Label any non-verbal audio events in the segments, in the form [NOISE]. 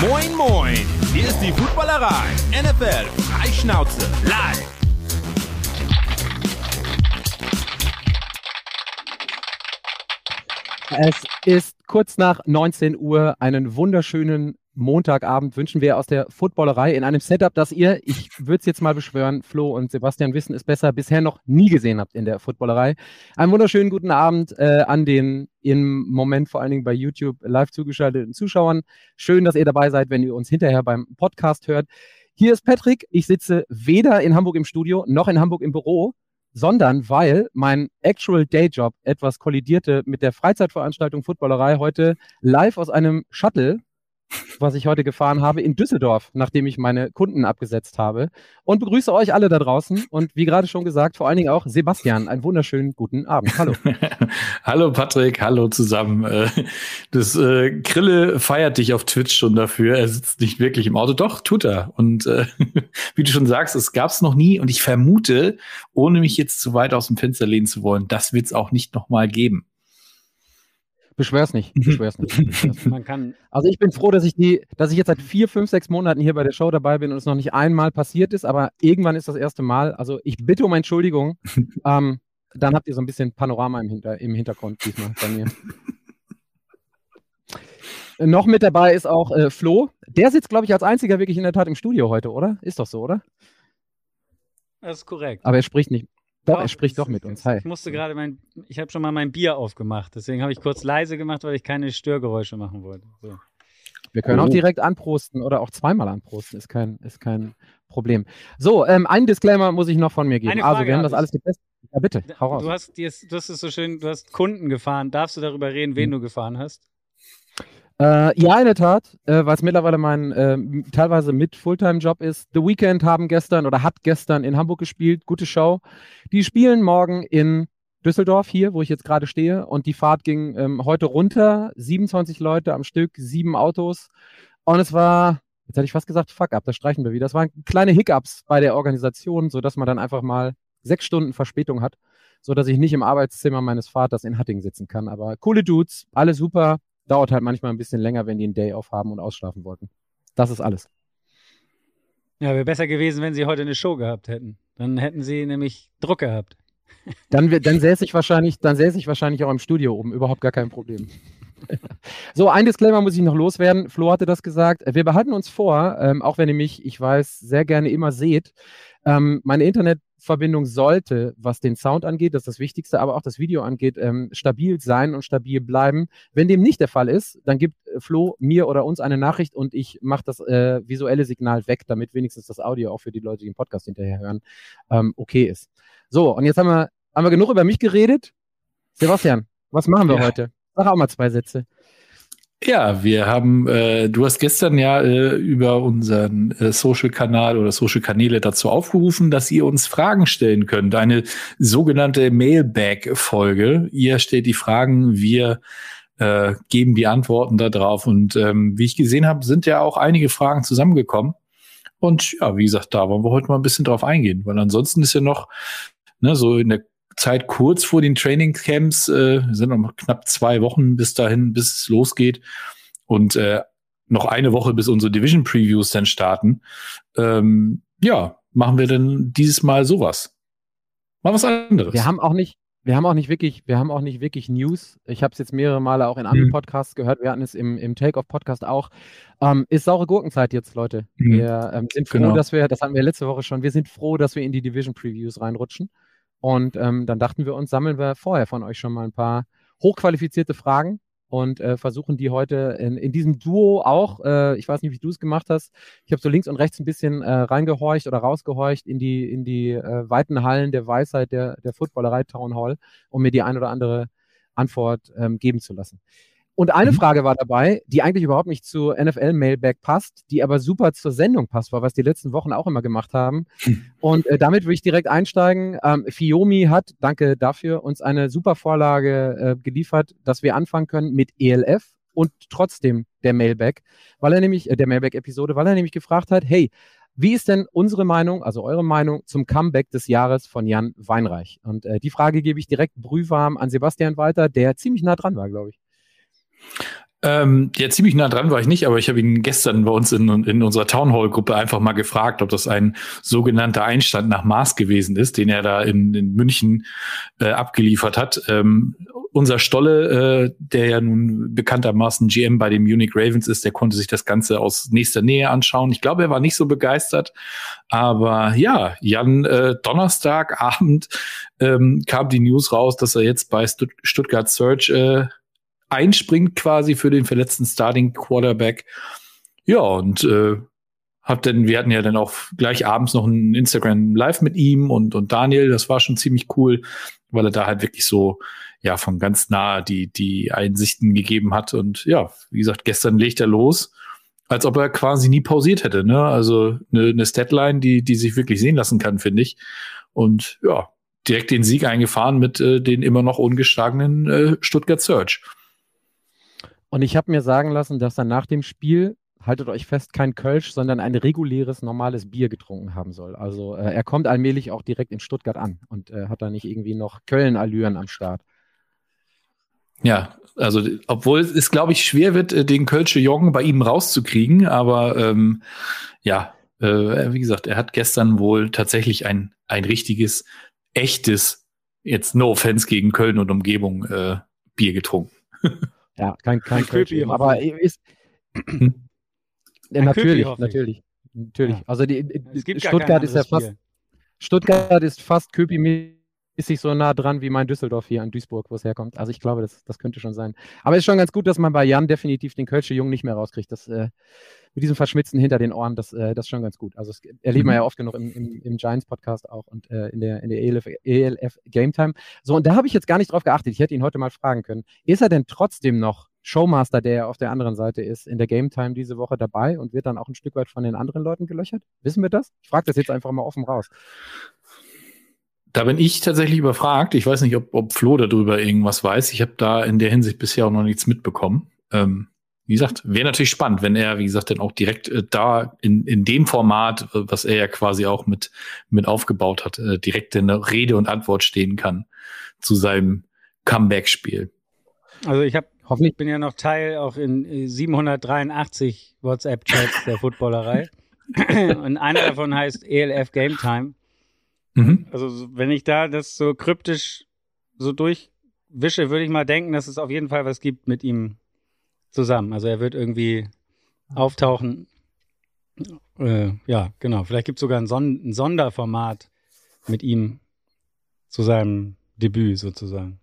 Moin, moin! Hier ist die Footballerei. NFL Freischnauze live. Es ist kurz nach 19 Uhr. Einen wunderschönen Montagabend wünschen wir aus der Footballerei in einem Setup, das ihr, ich würde es jetzt mal beschwören, Flo und Sebastian wissen es besser, bisher noch nie gesehen habt in der Footballerei. Einen wunderschönen guten Abend äh, an den im Moment vor allen Dingen bei YouTube live zugeschalteten Zuschauern. Schön, dass ihr dabei seid, wenn ihr uns hinterher beim Podcast hört. Hier ist Patrick. Ich sitze weder in Hamburg im Studio noch in Hamburg im Büro, sondern weil mein Actual Dayjob etwas kollidierte mit der Freizeitveranstaltung Footballerei heute live aus einem Shuttle was ich heute gefahren habe, in Düsseldorf, nachdem ich meine Kunden abgesetzt habe. Und begrüße euch alle da draußen und wie gerade schon gesagt, vor allen Dingen auch Sebastian. Einen wunderschönen guten Abend. Hallo. [LAUGHS] hallo Patrick, hallo zusammen. Äh, das äh, Grille feiert dich auf Twitch schon dafür. Er sitzt nicht wirklich im Auto. Doch, tut er. Und äh, [LAUGHS] wie du schon sagst, es gab es noch nie. Und ich vermute, ohne mich jetzt zu weit aus dem Fenster lehnen zu wollen, das wird es auch nicht nochmal geben. Beschwer's nicht. Beschwer's nicht. [LAUGHS] Man kann. Also ich bin froh, dass ich die, dass ich jetzt seit vier, fünf, sechs Monaten hier bei der Show dabei bin und es noch nicht einmal passiert ist, aber irgendwann ist das erste Mal. Also ich bitte um Entschuldigung. [LAUGHS] ähm, dann habt ihr so ein bisschen Panorama im, Hinter im Hintergrund diesmal bei mir. noch mit dabei ist auch äh, Flo. Der sitzt, glaube ich, als einziger wirklich in der Tat im Studio heute, oder? Ist doch so, oder? Das ist korrekt. Aber er spricht nicht. Doch, er spricht doch mit uns. Hi. Ich musste gerade mein, ich habe schon mal mein Bier aufgemacht, deswegen habe ich kurz leise gemacht, weil ich keine Störgeräusche machen wollte. So. Wir können oh. auch direkt anprosten oder auch zweimal anprosten, ist kein, ist kein Problem. So, ähm, ein Disclaimer muss ich noch von mir geben. Also, wir haben das alles getestet. Ja, bitte, hau raus. Du hast, du hast es so schön, du hast Kunden gefahren. Darfst du darüber reden, wen hm. du gefahren hast? Äh, ja, in der Tat, äh, weil mittlerweile mein äh, teilweise mit Fulltime-Job ist. The Weekend haben gestern oder hat gestern in Hamburg gespielt. Gute Show. Die spielen morgen in Düsseldorf hier, wo ich jetzt gerade stehe. Und die Fahrt ging ähm, heute runter. 27 Leute am Stück, sieben Autos. Und es war, jetzt hätte ich fast gesagt, fuck up, das streichen wir wieder. Das waren kleine Hiccups bei der Organisation, sodass man dann einfach mal sechs Stunden Verspätung hat, sodass ich nicht im Arbeitszimmer meines Vaters in Hatting sitzen kann. Aber coole Dudes, alle super dauert halt manchmal ein bisschen länger, wenn die einen Day off haben und ausschlafen wollten. Das ist alles. Ja, wäre besser gewesen, wenn sie heute eine Show gehabt hätten. Dann hätten sie nämlich Druck gehabt. [LAUGHS] Dann, dann säße ich wahrscheinlich, dann säße ich wahrscheinlich auch im Studio oben, überhaupt gar kein Problem. [LAUGHS] so, ein Disclaimer muss ich noch loswerden. Flo hatte das gesagt. Wir behalten uns vor, ähm, auch wenn ihr mich, ich weiß, sehr gerne immer seht. Ähm, meine Internet Verbindung sollte, was den Sound angeht, das ist das Wichtigste, aber auch das Video angeht, ähm, stabil sein und stabil bleiben. Wenn dem nicht der Fall ist, dann gibt äh, Flo mir oder uns eine Nachricht und ich mache das äh, visuelle Signal weg, damit wenigstens das Audio auch für die Leute, die den Podcast hinterher hören, ähm, okay ist. So, und jetzt haben wir, haben wir genug über mich geredet. Sebastian, was machen wir ja. heute? Sag auch mal zwei Sätze. Ja, wir haben, äh, du hast gestern ja äh, über unseren äh, Social-Kanal oder Social-Kanäle dazu aufgerufen, dass ihr uns Fragen stellen könnt. Eine sogenannte Mailbag-Folge. Ihr stellt die Fragen, wir äh, geben die Antworten darauf. Und ähm, wie ich gesehen habe, sind ja auch einige Fragen zusammengekommen. Und ja, wie gesagt, da wollen wir heute mal ein bisschen drauf eingehen, weil ansonsten ist ja noch ne, so in der Zeit kurz vor den Trainingcamps, äh, sind noch knapp zwei Wochen bis dahin, bis es losgeht. Und äh, noch eine Woche, bis unsere Division Previews dann starten. Ähm, ja, machen wir denn dieses Mal sowas? Mal was anderes. Wir haben auch nicht, wir haben auch nicht wirklich, wir haben auch nicht wirklich News. Ich habe es jetzt mehrere Male auch in anderen mhm. Podcasts gehört. Wir hatten es im, im Take-Off-Podcast auch. Ähm, ist saure Gurkenzeit jetzt, Leute. Mhm. Wir ähm, sind froh, genau. dass wir, das hatten wir letzte Woche schon, wir sind froh, dass wir in die Division Previews reinrutschen. Und ähm, dann dachten wir uns, sammeln wir vorher von euch schon mal ein paar hochqualifizierte Fragen und äh, versuchen die heute in, in diesem Duo auch, äh, ich weiß nicht, wie du es gemacht hast, ich habe so links und rechts ein bisschen äh, reingehorcht oder rausgehorcht in die, in die äh, weiten Hallen der Weisheit der, der Footballerei Town Hall, um mir die ein oder andere Antwort ähm, geben zu lassen. Und eine mhm. Frage war dabei, die eigentlich überhaupt nicht zu NFL Mailback passt, die aber super zur Sendung passt, war, was die letzten Wochen auch immer gemacht haben. Mhm. [LAUGHS] Und äh, damit würde ich direkt einsteigen. Ähm, Fiomi hat, danke dafür, uns eine super Vorlage äh, geliefert, dass wir anfangen können mit ELF und trotzdem der Mailback, weil er nämlich, äh, der Mailback-Episode, weil er nämlich gefragt hat, hey, wie ist denn unsere Meinung, also eure Meinung zum Comeback des Jahres von Jan Weinreich? Und äh, die Frage gebe ich direkt brühwarm an Sebastian weiter, der ziemlich nah dran war, glaube ich. Ähm, ja, ziemlich nah dran war ich nicht, aber ich habe ihn gestern bei uns in, in unserer Town Hall Gruppe einfach mal gefragt, ob das ein sogenannter Einstand nach Maß gewesen ist, den er da in, in München äh, abgeliefert hat. Ähm, unser Stolle, äh, der ja nun bekanntermaßen GM bei den Munich Ravens ist, der konnte sich das Ganze aus nächster Nähe anschauen. Ich glaube, er war nicht so begeistert, aber ja, Jan, äh, Donnerstagabend ähm, kam die News raus, dass er jetzt bei Stuttgart Search äh, einspringt quasi für den verletzten Starting Quarterback. Ja, und äh, hab denn, wir hatten ja dann auch gleich abends noch ein Instagram Live mit ihm und, und Daniel, das war schon ziemlich cool, weil er da halt wirklich so, ja, von ganz nah die, die Einsichten gegeben hat. Und ja, wie gesagt, gestern legt er los, als ob er quasi nie pausiert hätte, ne? Also eine, eine Statline, die, die sich wirklich sehen lassen kann, finde ich. Und ja, direkt den Sieg eingefahren mit äh, den immer noch ungeschlagenen äh, Stuttgart Search. Und ich habe mir sagen lassen, dass er nach dem Spiel, haltet euch fest, kein Kölsch, sondern ein reguläres, normales Bier getrunken haben soll. Also äh, er kommt allmählich auch direkt in Stuttgart an und äh, hat da nicht irgendwie noch Köln-Allüren am Start. Ja, also obwohl es, glaube ich, schwer wird, äh, den Kölsche Jong bei ihm rauszukriegen, aber ähm, ja, äh, wie gesagt, er hat gestern wohl tatsächlich ein, ein richtiges, echtes, jetzt no offense gegen Köln und Umgebung, äh, Bier getrunken. [LAUGHS] Ja, kein, kein Creepy, aber ist. [CLEARS THROAT] ja, natürlich, natürlich. Natürlich. Also die, Stuttgart ist ja fast. Stuttgart ist fast Köpi-mäßig so nah dran wie mein Düsseldorf hier in Duisburg, wo es herkommt. Also ich glaube, das, das könnte schon sein. Aber es ist schon ganz gut, dass man bei Jan definitiv den Kölsche Jungen nicht mehr rauskriegt. Das, äh, mit diesem Verschmitzen hinter den Ohren, das, äh, das ist schon ganz gut. Also das erleben mhm. wir ja oft genug im, im, im Giants-Podcast auch und äh, in der, in der ELF, ELF Game Time. So, und da habe ich jetzt gar nicht drauf geachtet. Ich hätte ihn heute mal fragen können. Ist er denn trotzdem noch Showmaster, der auf der anderen Seite ist, in der Game Time diese Woche dabei und wird dann auch ein Stück weit von den anderen Leuten gelöchert? Wissen wir das? Ich frage das jetzt einfach mal offen raus. Da bin ich tatsächlich überfragt. Ich weiß nicht, ob, ob Flo darüber irgendwas weiß. Ich habe da in der Hinsicht bisher auch noch nichts mitbekommen. Ähm, wie gesagt, wäre natürlich spannend, wenn er, wie gesagt, dann auch direkt äh, da in, in dem Format, äh, was er ja quasi auch mit, mit aufgebaut hat, äh, direkt in der Rede und Antwort stehen kann zu seinem Comeback-Spiel. Also ich habe Hoffentlich bin ja noch Teil auch in 783 äh, WhatsApp-Chats der Footballerei. [LAUGHS] und einer davon heißt ELF Game Time. Mhm. Also wenn ich da das so kryptisch so durchwische, würde ich mal denken, dass es auf jeden Fall was gibt mit ihm zusammen. Also er wird irgendwie auftauchen. Äh, ja, genau. Vielleicht gibt es sogar ein, Son ein Sonderformat mit ihm zu seinem Debüt sozusagen.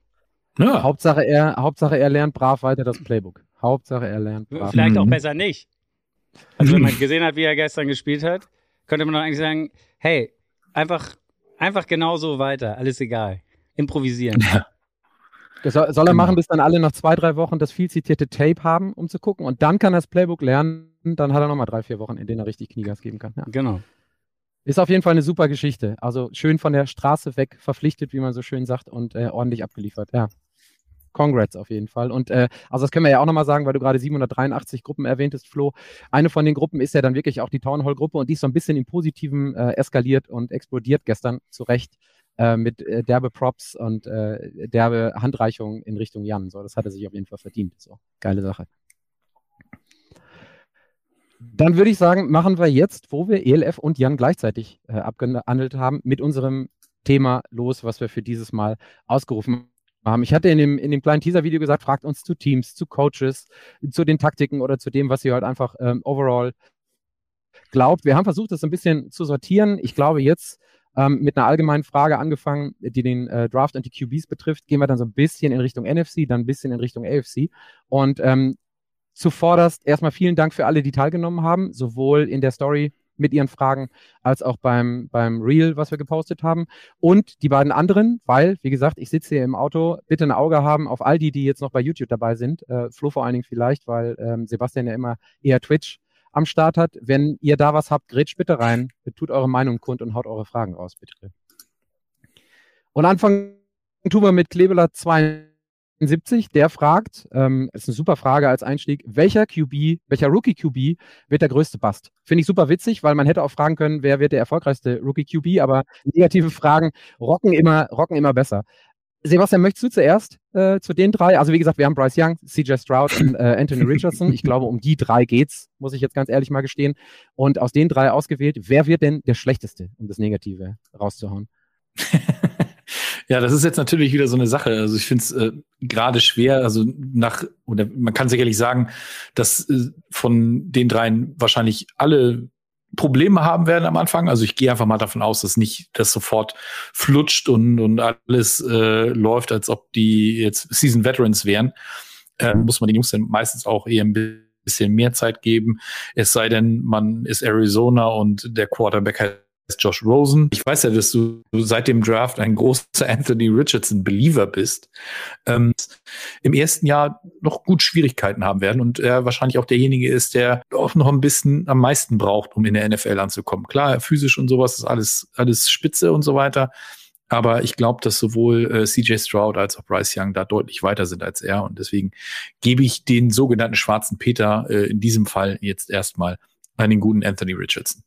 Ja. Hauptsache, er, Hauptsache, er lernt brav weiter das Playbook. Hauptsache, er lernt brav. Vielleicht auch mhm. besser nicht. Also, wenn man gesehen hat, wie er gestern gespielt hat, könnte man doch eigentlich sagen: hey, einfach, einfach genauso weiter, alles egal. Improvisieren. Ja. Das soll, soll er genau. machen, bis dann alle nach zwei, drei Wochen das viel zitierte Tape haben, um zu gucken. Und dann kann er das Playbook lernen. Dann hat er nochmal drei, vier Wochen, in denen er richtig Kniegas geben kann. Ja. Genau. Ist auf jeden Fall eine super Geschichte. Also schön von der Straße weg verpflichtet, wie man so schön sagt, und äh, ordentlich abgeliefert. Ja. Congrats auf jeden Fall. Und äh, also das können wir ja auch nochmal sagen, weil du gerade 783 Gruppen erwähntest, Flo. Eine von den Gruppen ist ja dann wirklich auch die Town Hall Gruppe und die ist so ein bisschen im Positiven äh, eskaliert und explodiert gestern zu Recht äh, mit äh, derbe Props und äh, derbe Handreichungen in Richtung Jan. So, das hat er sich auf jeden Fall verdient. So, geile Sache. Dann würde ich sagen, machen wir jetzt, wo wir ELF und Jan gleichzeitig äh, abgehandelt haben, mit unserem Thema los, was wir für dieses Mal ausgerufen haben. Ich hatte in dem, in dem kleinen Teaser-Video gesagt, fragt uns zu Teams, zu Coaches, zu den Taktiken oder zu dem, was ihr halt einfach ähm, overall glaubt. Wir haben versucht, das ein bisschen zu sortieren. Ich glaube, jetzt ähm, mit einer allgemeinen Frage angefangen, die den äh, Draft und die QBs betrifft, gehen wir dann so ein bisschen in Richtung NFC, dann ein bisschen in Richtung AFC. Und ähm, zuvorderst erstmal vielen Dank für alle, die teilgenommen haben, sowohl in der Story mit ihren Fragen, als auch beim, beim Reel, was wir gepostet haben. Und die beiden anderen, weil, wie gesagt, ich sitze hier im Auto, bitte ein Auge haben auf all die, die jetzt noch bei YouTube dabei sind. Äh, Flo vor allen Dingen vielleicht, weil ähm, Sebastian ja immer eher Twitch am Start hat. Wenn ihr da was habt, grätscht bitte rein, tut eure Meinung kund und haut eure Fragen raus, bitte. Und anfangen tun wir mit Klebeler 2 70, der fragt, ähm, ist eine super Frage als Einstieg, welcher QB, welcher Rookie QB wird der größte Bust? Finde ich super witzig, weil man hätte auch fragen können, wer wird der erfolgreichste Rookie QB, aber negative Fragen rocken immer, rocken immer besser. Sebastian, möchtest du zuerst äh, zu den drei? Also wie gesagt, wir haben Bryce Young, CJ Stroud und äh, Anthony Richardson. Ich glaube, um die drei geht's, muss ich jetzt ganz ehrlich mal gestehen. Und aus den drei ausgewählt, wer wird denn der Schlechteste, um das Negative rauszuhauen? [LAUGHS] Ja, das ist jetzt natürlich wieder so eine Sache. Also ich finde es äh, gerade schwer, also nach, oder man kann sicherlich sagen, dass äh, von den dreien wahrscheinlich alle Probleme haben werden am Anfang. Also ich gehe einfach mal davon aus, dass nicht das sofort flutscht und, und alles äh, läuft, als ob die jetzt Season Veterans wären. Äh, muss man den Jungs dann meistens auch eher ein bisschen mehr Zeit geben. Es sei denn, man ist Arizona und der Quarterback hat Josh Rosen. Ich weiß ja, dass du seit dem Draft ein großer Anthony Richardson-Believer bist. Ähm, Im ersten Jahr noch gut Schwierigkeiten haben werden und er wahrscheinlich auch derjenige ist, der auch noch ein bisschen am meisten braucht, um in der NFL anzukommen. Klar, physisch und sowas ist alles, alles spitze und so weiter. Aber ich glaube, dass sowohl äh, CJ Stroud als auch Bryce Young da deutlich weiter sind als er. Und deswegen gebe ich den sogenannten schwarzen Peter äh, in diesem Fall jetzt erstmal an den guten Anthony Richardson.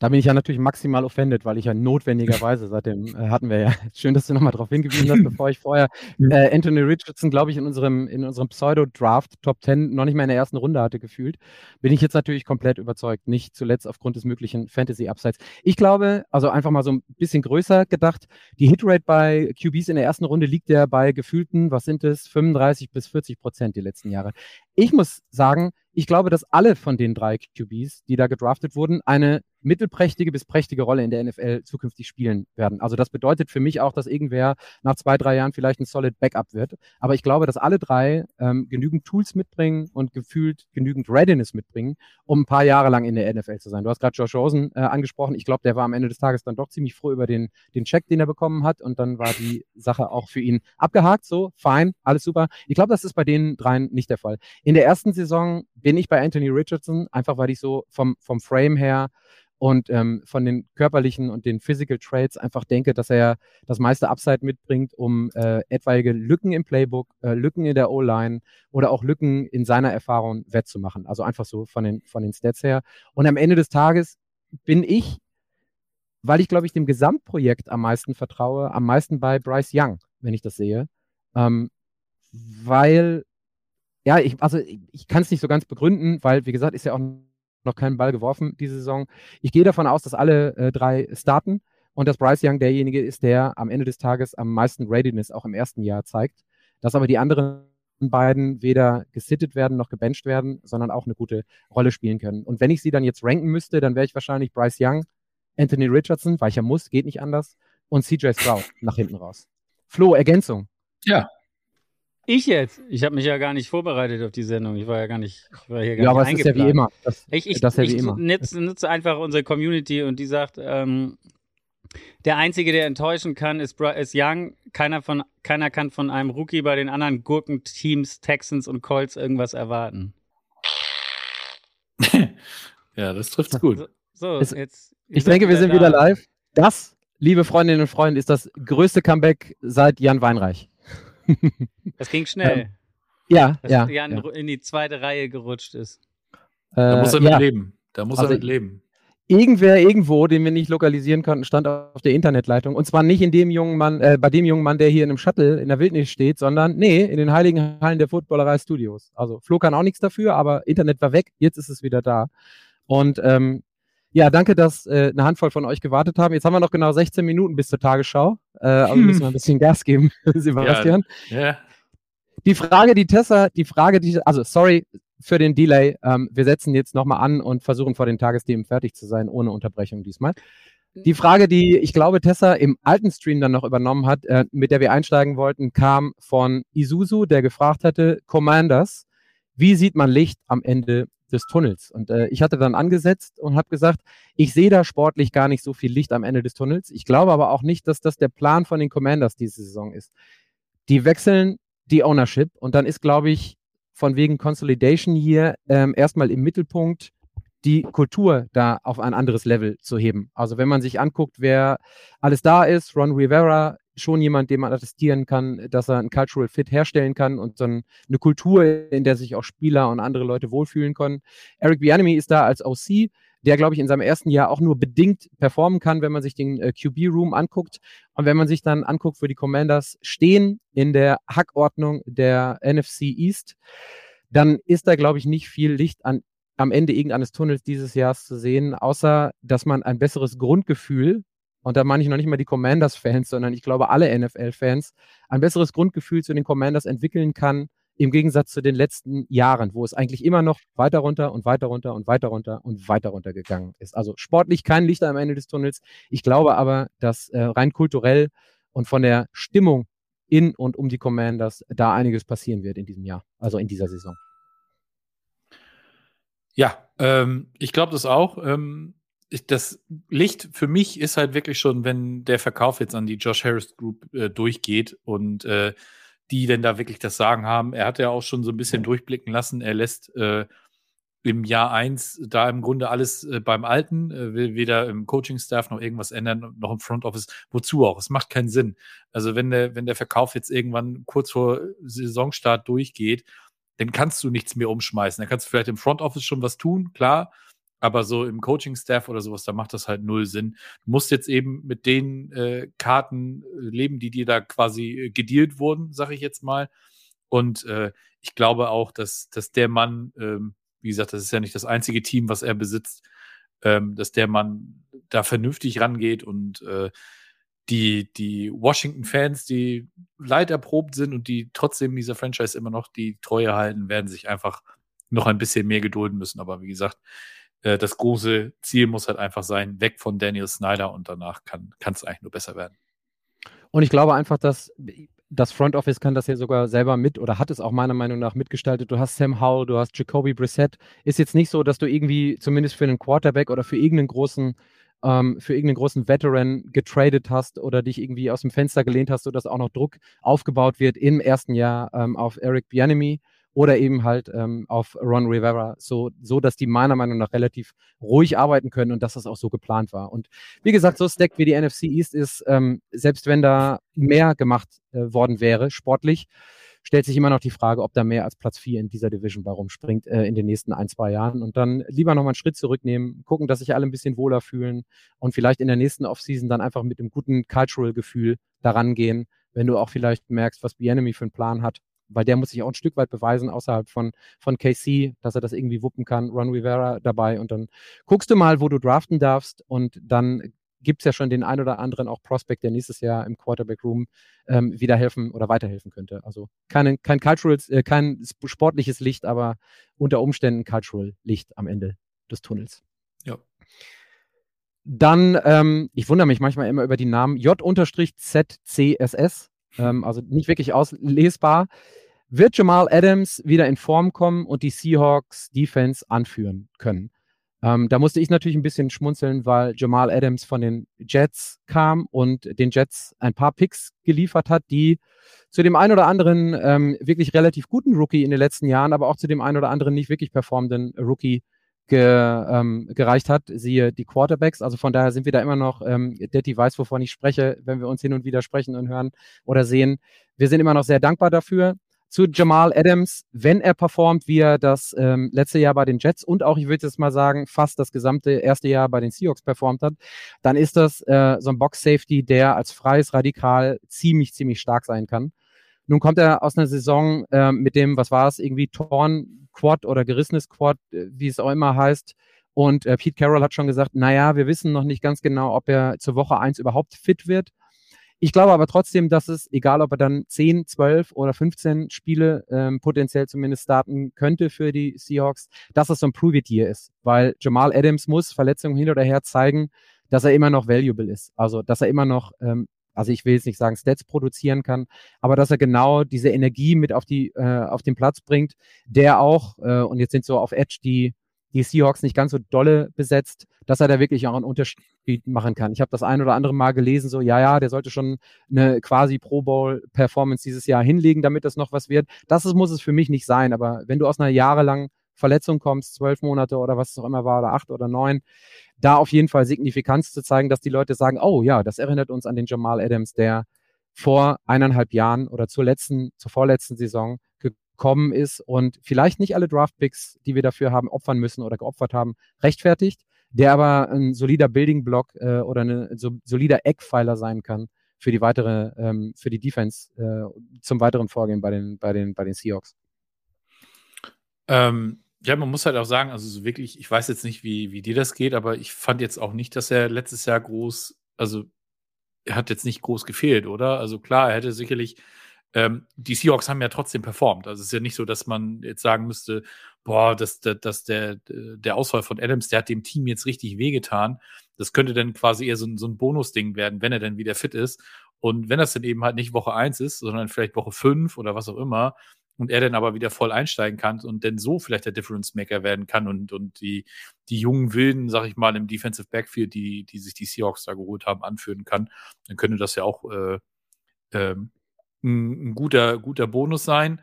Da bin ich ja natürlich maximal offended, weil ich ja notwendigerweise seitdem äh, hatten wir ja, [LAUGHS] schön, dass du nochmal darauf hingewiesen hast, bevor ich vorher [LAUGHS] äh, Anthony Richardson, glaube ich, in unserem, in unserem Pseudo-Draft Top 10 noch nicht mal in der ersten Runde hatte gefühlt, bin ich jetzt natürlich komplett überzeugt. Nicht zuletzt aufgrund des möglichen Fantasy-Upsides. Ich glaube, also einfach mal so ein bisschen größer gedacht, die Hitrate bei QBs in der ersten Runde liegt ja bei gefühlten, was sind es, 35 bis 40 Prozent die letzten Jahre. Ich muss sagen, ich glaube, dass alle von den drei QBs, die da gedraftet wurden, eine mittelprächtige bis prächtige Rolle in der NFL zukünftig spielen werden. Also das bedeutet für mich auch, dass irgendwer nach zwei, drei Jahren vielleicht ein solid Backup wird. Aber ich glaube, dass alle drei ähm, genügend Tools mitbringen und gefühlt genügend Readiness mitbringen, um ein paar Jahre lang in der NFL zu sein. Du hast gerade Josh Rosen äh, angesprochen. Ich glaube, der war am Ende des Tages dann doch ziemlich froh über den, den Check, den er bekommen hat. Und dann war die Sache auch für ihn abgehakt. So, fein, alles super. Ich glaube, das ist bei den dreien nicht der Fall. In der ersten Saison bin ich bei Anthony Richardson, einfach weil ich so vom, vom Frame her und ähm, von den körperlichen und den Physical Traits einfach denke, dass er das meiste Upside mitbringt, um äh, etwaige Lücken im Playbook, äh, Lücken in der O-Line oder auch Lücken in seiner Erfahrung wettzumachen. Also einfach so von den, von den Stats her. Und am Ende des Tages bin ich, weil ich glaube ich dem Gesamtprojekt am meisten vertraue, am meisten bei Bryce Young, wenn ich das sehe. Ähm, weil ja, ich, also ich, ich kann es nicht so ganz begründen, weil, wie gesagt, ist ja auch noch keinen Ball geworfen diese Saison. Ich gehe davon aus, dass alle äh, drei starten und dass Bryce Young derjenige ist, der am Ende des Tages am meisten Readiness auch im ersten Jahr zeigt. Dass aber die anderen beiden weder gesittet werden noch gebencht werden, sondern auch eine gute Rolle spielen können. Und wenn ich sie dann jetzt ranken müsste, dann wäre ich wahrscheinlich Bryce Young, Anthony Richardson, weil ich ja muss, geht nicht anders, und CJ Stroud nach hinten raus. Flo, Ergänzung. Ja, ich jetzt? Ich habe mich ja gar nicht vorbereitet auf die Sendung. Ich war ja gar nicht, ich war hier gar ja, nicht aber es ist ja wie immer. Das, ich ich, das ja ich nutze, nutze, einfach unsere Community und die sagt, ähm, der Einzige, der enttäuschen kann, ist, ist Young. Keiner, von, keiner kann von einem Rookie bei den anderen Gurkenteams, Texans und Colts irgendwas erwarten. [LAUGHS] ja, das trifft's gut. So, so es, jetzt. Ich denke, wir sind da. wieder live. Das, liebe Freundinnen und Freunde, ist das größte Comeback seit Jan Weinreich. Das ging schnell. Ähm, ja, dass ja. Jan ja. in die zweite Reihe gerutscht ist. Da muss er mit ja. leben. Da muss also, er mit leben. Irgendwer irgendwo, den wir nicht lokalisieren konnten, stand auf der Internetleitung. Und zwar nicht in dem jungen Mann, äh, bei dem jungen Mann, der hier in einem Shuttle in der Wildnis steht, sondern nee, in den heiligen Hallen der Footballerei Studios. Also Flo kann auch nichts dafür, aber Internet war weg, jetzt ist es wieder da. Und ähm, ja, danke, dass äh, eine Handvoll von euch gewartet haben. Jetzt haben wir noch genau 16 Minuten bis zur Tagesschau. Äh, also hm. müssen [LAUGHS] wir ein bisschen Gas geben, [LAUGHS] Sebastian. Ja, ja. Die Frage, die Tessa, die Frage, die, also sorry für den Delay. Ähm, wir setzen jetzt nochmal an und versuchen vor den Tagesthemen fertig zu sein, ohne Unterbrechung diesmal. Die Frage, die ich glaube, Tessa im alten Stream dann noch übernommen hat, äh, mit der wir einsteigen wollten, kam von Isuzu, der gefragt hatte, Commanders, wie sieht man Licht am Ende des Tunnels. Und äh, ich hatte dann angesetzt und habe gesagt, ich sehe da sportlich gar nicht so viel Licht am Ende des Tunnels. Ich glaube aber auch nicht, dass das der Plan von den Commanders diese Saison ist. Die wechseln die Ownership und dann ist, glaube ich, von wegen Consolidation hier ähm, erstmal im Mittelpunkt die Kultur da auf ein anderes Level zu heben. Also wenn man sich anguckt, wer alles da ist, Ron Rivera schon jemand, dem man attestieren kann, dass er ein Cultural Fit herstellen kann und so eine Kultur, in der sich auch Spieler und andere Leute wohlfühlen können. Eric Bianemi ist da als OC. der, glaube ich, in seinem ersten Jahr auch nur bedingt performen kann, wenn man sich den äh, QB-Room anguckt. Und wenn man sich dann anguckt, wo die Commanders stehen in der Hackordnung der NFC East, dann ist da, glaube ich, nicht viel Licht an, am Ende irgendeines Tunnels dieses Jahres zu sehen, außer dass man ein besseres Grundgefühl, und da meine ich noch nicht mal die Commanders-Fans, sondern ich glaube alle NFL-Fans, ein besseres Grundgefühl zu den Commanders entwickeln kann, im Gegensatz zu den letzten Jahren, wo es eigentlich immer noch weiter runter und weiter runter und weiter runter und weiter runter gegangen ist. Also sportlich kein Licht am Ende des Tunnels. Ich glaube aber, dass äh, rein kulturell und von der Stimmung in und um die Commanders da einiges passieren wird in diesem Jahr, also in dieser Saison. Ja, ähm, ich glaube das auch. Ähm, das Licht für mich ist halt wirklich schon, wenn der Verkauf jetzt an die Josh Harris Group äh, durchgeht und äh, die denn da wirklich das Sagen haben. Er hat ja auch schon so ein bisschen durchblicken lassen. Er lässt äh, im Jahr eins da im Grunde alles äh, beim Alten, äh, will weder im Coaching-Staff noch irgendwas ändern, noch im Front Office. Wozu auch? Es macht keinen Sinn. Also wenn der, wenn der Verkauf jetzt irgendwann kurz vor Saisonstart durchgeht, dann kannst du nichts mehr umschmeißen. Dann kannst du vielleicht im Front Office schon was tun, klar. Aber so im Coaching-Staff oder sowas, da macht das halt null Sinn. Du musst jetzt eben mit den äh, Karten äh, leben, die dir da quasi äh, gedealt wurden, sag ich jetzt mal. Und äh, ich glaube auch, dass, dass der Mann, ähm, wie gesagt, das ist ja nicht das einzige Team, was er besitzt, ähm, dass der Mann da vernünftig rangeht und äh, die, die Washington-Fans, die leiterprobt sind und die trotzdem dieser Franchise immer noch die Treue halten, werden sich einfach noch ein bisschen mehr gedulden müssen. Aber wie gesagt, äh, das große Ziel muss halt einfach sein, weg von Daniel Snyder und danach kann es eigentlich nur besser werden. Und ich glaube einfach, dass das Front Office kann das ja sogar selber mit oder hat es auch meiner Meinung nach mitgestaltet. Du hast Sam Howell, du hast Jacoby Brissett. Ist jetzt nicht so, dass du irgendwie zumindest für einen Quarterback oder für irgendeinen großen ähm, für irgendeinen großen Veteran getradet hast oder dich irgendwie aus dem Fenster gelehnt hast, sodass auch noch Druck aufgebaut wird im ersten Jahr ähm, auf Eric Bianemi oder eben halt ähm, auf Ron Rivera, so, so dass die meiner Meinung nach relativ ruhig arbeiten können und dass das auch so geplant war. Und wie gesagt, so stacked wie die NFC East ist, ähm, selbst wenn da mehr gemacht äh, worden wäre, sportlich, stellt sich immer noch die Frage, ob da mehr als Platz 4 in dieser Division bei rumspringt äh, in den nächsten ein, zwei Jahren. Und dann lieber nochmal einen Schritt zurücknehmen, gucken, dass sich alle ein bisschen wohler fühlen und vielleicht in der nächsten Offseason dann einfach mit einem guten Cultural-Gefühl daran gehen, wenn du auch vielleicht merkst, was Bienemy für einen Plan hat weil der muss sich auch ein Stück weit beweisen außerhalb von, von KC, dass er das irgendwie wuppen kann. Ron Rivera dabei und dann guckst du mal, wo du draften darfst und dann gibt es ja schon den ein oder anderen auch Prospect, der nächstes Jahr im Quarterback Room ähm, wieder helfen oder weiterhelfen könnte. Also keine, kein Cultural, äh, kein sportliches Licht, aber unter Umständen Cultural Licht am Ende des Tunnels. Ja. Dann, ähm, ich wundere mich manchmal immer über die Namen J-ZCSS, ähm, also nicht wirklich auslesbar. Wird Jamal Adams wieder in Form kommen und die Seahawks Defense anführen können? Ähm, da musste ich natürlich ein bisschen schmunzeln, weil Jamal Adams von den Jets kam und den Jets ein paar Picks geliefert hat, die zu dem einen oder anderen ähm, wirklich relativ guten Rookie in den letzten Jahren, aber auch zu dem einen oder anderen nicht wirklich performenden Rookie ge, ähm, gereicht hat, siehe die Quarterbacks. Also von daher sind wir da immer noch, ähm, Detti weiß, wovon ich spreche, wenn wir uns hin und wieder sprechen und hören oder sehen. Wir sind immer noch sehr dankbar dafür zu Jamal Adams, wenn er performt, wie er das ähm, letzte Jahr bei den Jets und auch, ich würde jetzt mal sagen, fast das gesamte erste Jahr bei den Seahawks performt hat, dann ist das äh, so ein Box-Safety, der als freies Radikal ziemlich, ziemlich stark sein kann. Nun kommt er aus einer Saison äh, mit dem, was war es, irgendwie Torn Quad oder gerissenes Quad, äh, wie es auch immer heißt. Und äh, Pete Carroll hat schon gesagt, naja, wir wissen noch nicht ganz genau, ob er zur Woche eins überhaupt fit wird. Ich glaube aber trotzdem, dass es, egal ob er dann 10, 12 oder 15 Spiele ähm, potenziell zumindest starten könnte für die Seahawks, dass es so ein Prove-It-Year ist. Weil Jamal Adams muss, Verletzungen hin oder her, zeigen, dass er immer noch valuable ist. Also, dass er immer noch, ähm, also ich will jetzt nicht sagen Stats produzieren kann, aber dass er genau diese Energie mit auf, die, äh, auf den Platz bringt, der auch, äh, und jetzt sind so auf Edge die die Seahawks nicht ganz so dolle besetzt, dass er da wirklich auch einen Unterschied machen kann. Ich habe das ein oder andere Mal gelesen, so, ja, ja, der sollte schon eine quasi Pro Bowl-Performance dieses Jahr hinlegen, damit das noch was wird. Das ist, muss es für mich nicht sein, aber wenn du aus einer jahrelangen Verletzung kommst, zwölf Monate oder was es auch immer war, oder acht oder neun, da auf jeden Fall Signifikanz zu zeigen, dass die Leute sagen, oh ja, das erinnert uns an den Jamal Adams, der vor eineinhalb Jahren oder zur letzten, zur vorletzten Saison gekommen ist und vielleicht nicht alle Draftpicks, die wir dafür haben, opfern müssen oder geopfert haben, rechtfertigt. der aber ein solider Building-Block äh, oder ein so, solider Eckpfeiler sein kann für die weitere, ähm, für die Defense äh, zum weiteren Vorgehen bei den, bei den, bei den Seahawks. Ähm, ja, man muss halt auch sagen, also so wirklich, ich weiß jetzt nicht, wie, wie dir das geht, aber ich fand jetzt auch nicht, dass er letztes Jahr groß, also er hat jetzt nicht groß gefehlt, oder? Also klar, er hätte sicherlich, ähm, die Seahawks haben ja trotzdem performt. Also es ist ja nicht so, dass man jetzt sagen müsste, boah, dass, dass, dass der, der Ausfall von Adams, der hat dem Team jetzt richtig wehgetan. Das könnte dann quasi eher so ein, so ein Bonusding werden, wenn er dann wieder fit ist. Und wenn das dann eben halt nicht Woche 1 ist, sondern vielleicht Woche 5 oder was auch immer, und er dann aber wieder voll einsteigen kann und dann so vielleicht der Difference Maker werden kann und, und die, die jungen Wilden, sag ich mal, im Defensive Backfield, die, die sich die Seahawks da geholt haben, anführen kann, dann könnte das ja auch äh, äh, ein, ein, guter, guter Bonus sein.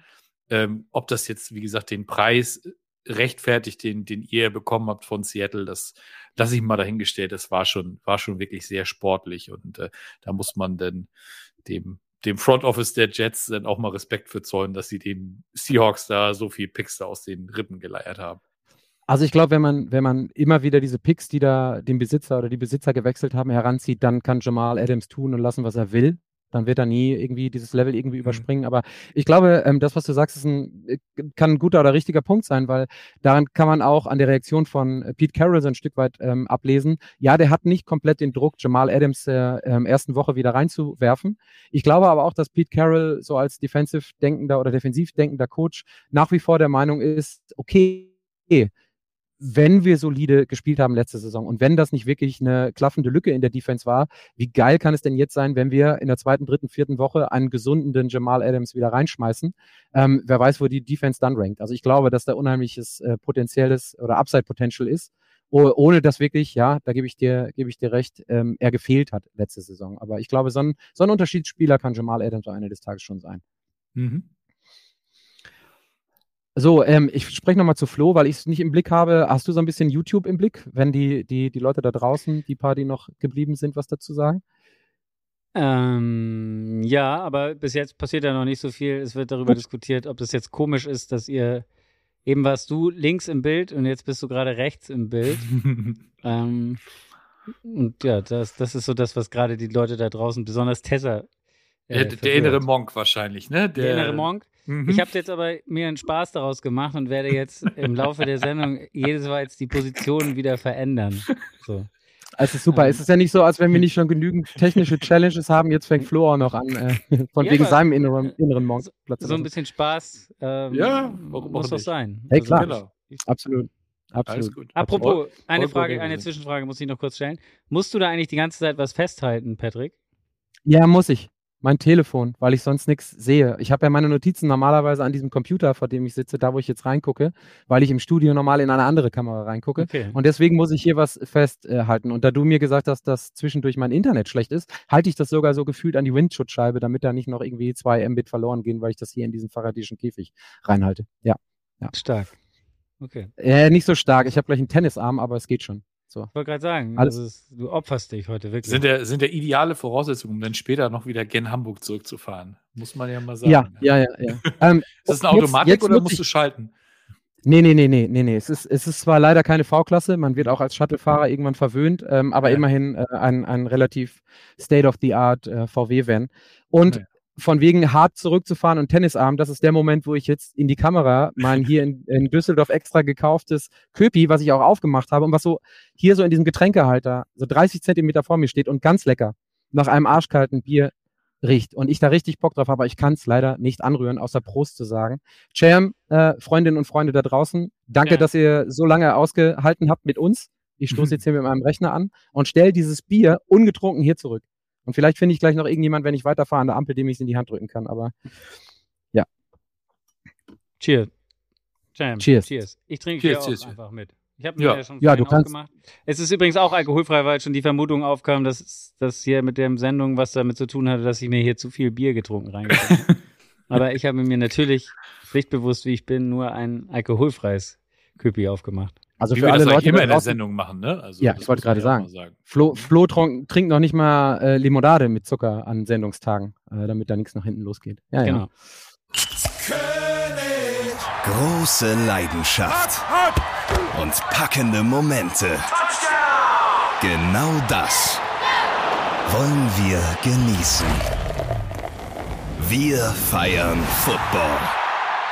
Ähm, ob das jetzt, wie gesagt, den Preis rechtfertigt, den, den ihr bekommen habt von Seattle, das lasse ich mal dahingestellt. Das war schon, war schon wirklich sehr sportlich und äh, da muss man dann dem dem Front Office der Jets dann auch mal Respekt für zollen, dass sie den Seahawks da so viel Picks da aus den Rippen geleiert haben. Also ich glaube, wenn man, wenn man immer wieder diese Picks, die da den Besitzer oder die Besitzer gewechselt haben, heranzieht, dann kann Jamal Adams tun und lassen, was er will dann wird er nie irgendwie dieses Level irgendwie mhm. überspringen. Aber ich glaube, ähm, das, was du sagst, ist ein, äh, kann ein guter oder richtiger Punkt sein, weil daran kann man auch an der Reaktion von äh, Pete Carroll so ein Stück weit ähm, ablesen. Ja, der hat nicht komplett den Druck, Jamal Adams der äh, ersten Woche wieder reinzuwerfen. Ich glaube aber auch, dass Pete Carroll so als defensiv denkender oder defensiv denkender Coach nach wie vor der Meinung ist, okay, wenn wir solide gespielt haben letzte Saison und wenn das nicht wirklich eine klaffende Lücke in der Defense war, wie geil kann es denn jetzt sein, wenn wir in der zweiten, dritten, vierten Woche einen gesunden Jamal Adams wieder reinschmeißen? Ähm, wer weiß, wo die Defense dann rankt. Also ich glaube, dass da unheimliches äh, potenzielles oder Upside Potential ist, ohne dass wirklich, ja, da gebe ich dir, gebe ich dir recht, ähm, er gefehlt hat letzte Saison. Aber ich glaube, so ein, so ein Unterschiedsspieler kann Jamal Adams am Ende des Tages schon sein. Mhm. So, ähm, ich spreche nochmal zu Flo, weil ich es nicht im Blick habe. Hast du so ein bisschen YouTube im Blick, wenn die, die, die Leute da draußen, die paar, die noch geblieben sind, was dazu sagen? Ähm, ja, aber bis jetzt passiert ja noch nicht so viel. Es wird darüber Gut. diskutiert, ob das jetzt komisch ist, dass ihr eben warst du links im Bild und jetzt bist du gerade rechts im Bild. [LAUGHS] ähm, und ja, das, das ist so das, was gerade die Leute da draußen, besonders Tessa. Äh, der, der innere Monk wahrscheinlich, ne? Der, der innere Monk. Mhm. Ich habe jetzt aber mir einen Spaß daraus gemacht und werde jetzt im Laufe der Sendung [LAUGHS] jedes Mal jetzt die Positionen wieder verändern. So. Also super. Ähm, es ist ja nicht so, als wenn wir nicht schon genügend technische [LAUGHS] Challenges haben. Jetzt fängt Flo auch noch an, äh, [LAUGHS] von ja, wegen seinem inneren, inneren Monk. So, so ein bisschen Spaß ähm, ja, muss doch sein. Hey, also, klar. Genau. Absolut. Absolut. Apropos, eine Frage, eine Zwischenfrage muss ich noch kurz stellen. Musst du da eigentlich die ganze Zeit was festhalten, Patrick? Ja, muss ich mein Telefon, weil ich sonst nichts sehe. Ich habe ja meine Notizen normalerweise an diesem Computer, vor dem ich sitze, da wo ich jetzt reingucke, weil ich im Studio normal in eine andere Kamera reingucke. Okay. Und deswegen muss ich hier was festhalten. Und da du mir gesagt hast, dass zwischendurch mein Internet schlecht ist, halte ich das sogar so gefühlt an die Windschutzscheibe, damit da nicht noch irgendwie zwei Mbit verloren gehen, weil ich das hier in diesen faradischen Käfig reinhalte. Ja. ja. Stark. Okay. Äh, nicht so stark. Ich habe gleich einen Tennisarm, aber es geht schon. So. Ich wollte gerade sagen, Alles. Ist, du opferst dich heute wirklich. Sind ja, sind ja ideale Voraussetzungen, um dann später noch wieder gen Hamburg zurückzufahren. Muss man ja mal sagen. Ja, ja, ja. ja. ähm, [LAUGHS] ist das eine Automatik jetzt, jetzt oder musst du schalten? Nee, nee, nee, nee, nee, nee. Es ist, es ist zwar leider keine V-Klasse, man wird auch als Shuttlefahrer irgendwann verwöhnt, ähm, aber ja. immerhin äh, ein, ein relativ State-of-the-Art äh, VW-Van. Und ja von wegen hart zurückzufahren und Tennisarm, das ist der Moment, wo ich jetzt in die Kamera mein hier in, in Düsseldorf extra gekauftes Köpi, was ich auch aufgemacht habe und was so hier so in diesem Getränkehalter so 30 Zentimeter vor mir steht und ganz lecker nach einem arschkalten Bier riecht und ich da richtig Bock drauf habe, aber ich kann es leider nicht anrühren, außer Prost zu sagen. Cham, äh, Freundinnen und Freunde da draußen, danke, ja. dass ihr so lange ausgehalten habt mit uns. Ich stoße [LAUGHS] jetzt hier mit meinem Rechner an und stelle dieses Bier ungetrunken hier zurück. Und vielleicht finde ich gleich noch irgendjemand, wenn ich weiterfahre an der Ampel, dem ich es in die Hand drücken kann. Aber ja. Cheers. Jam. Cheers. Cheers. Ich trinke cheers, cheers, einfach mit. Ich habe mir ja. ja schon ja, du kannst. Gemacht. Es ist übrigens auch alkoholfrei, weil schon die Vermutung aufkam, dass das hier mit der Sendung was damit zu tun hatte, dass ich mir hier zu viel Bier getrunken reingekommen habe. [LAUGHS] Aber ich habe mir natürlich, pflichtbewusst wie ich bin, nur ein alkoholfreies Köpi aufgemacht. Also Wie für alle Leute, die immer in der Sendung machen, ne? Also, ja, ich wollte gerade sagen. sagen. Flo, Flo trinkt noch nicht mal äh, Limonade mit Zucker an Sendungstagen, äh, damit da nichts nach hinten losgeht. Ja, genau. Ja. Große Leidenschaft und packende Momente. Touchdown! Genau das wollen wir genießen. Wir feiern Football.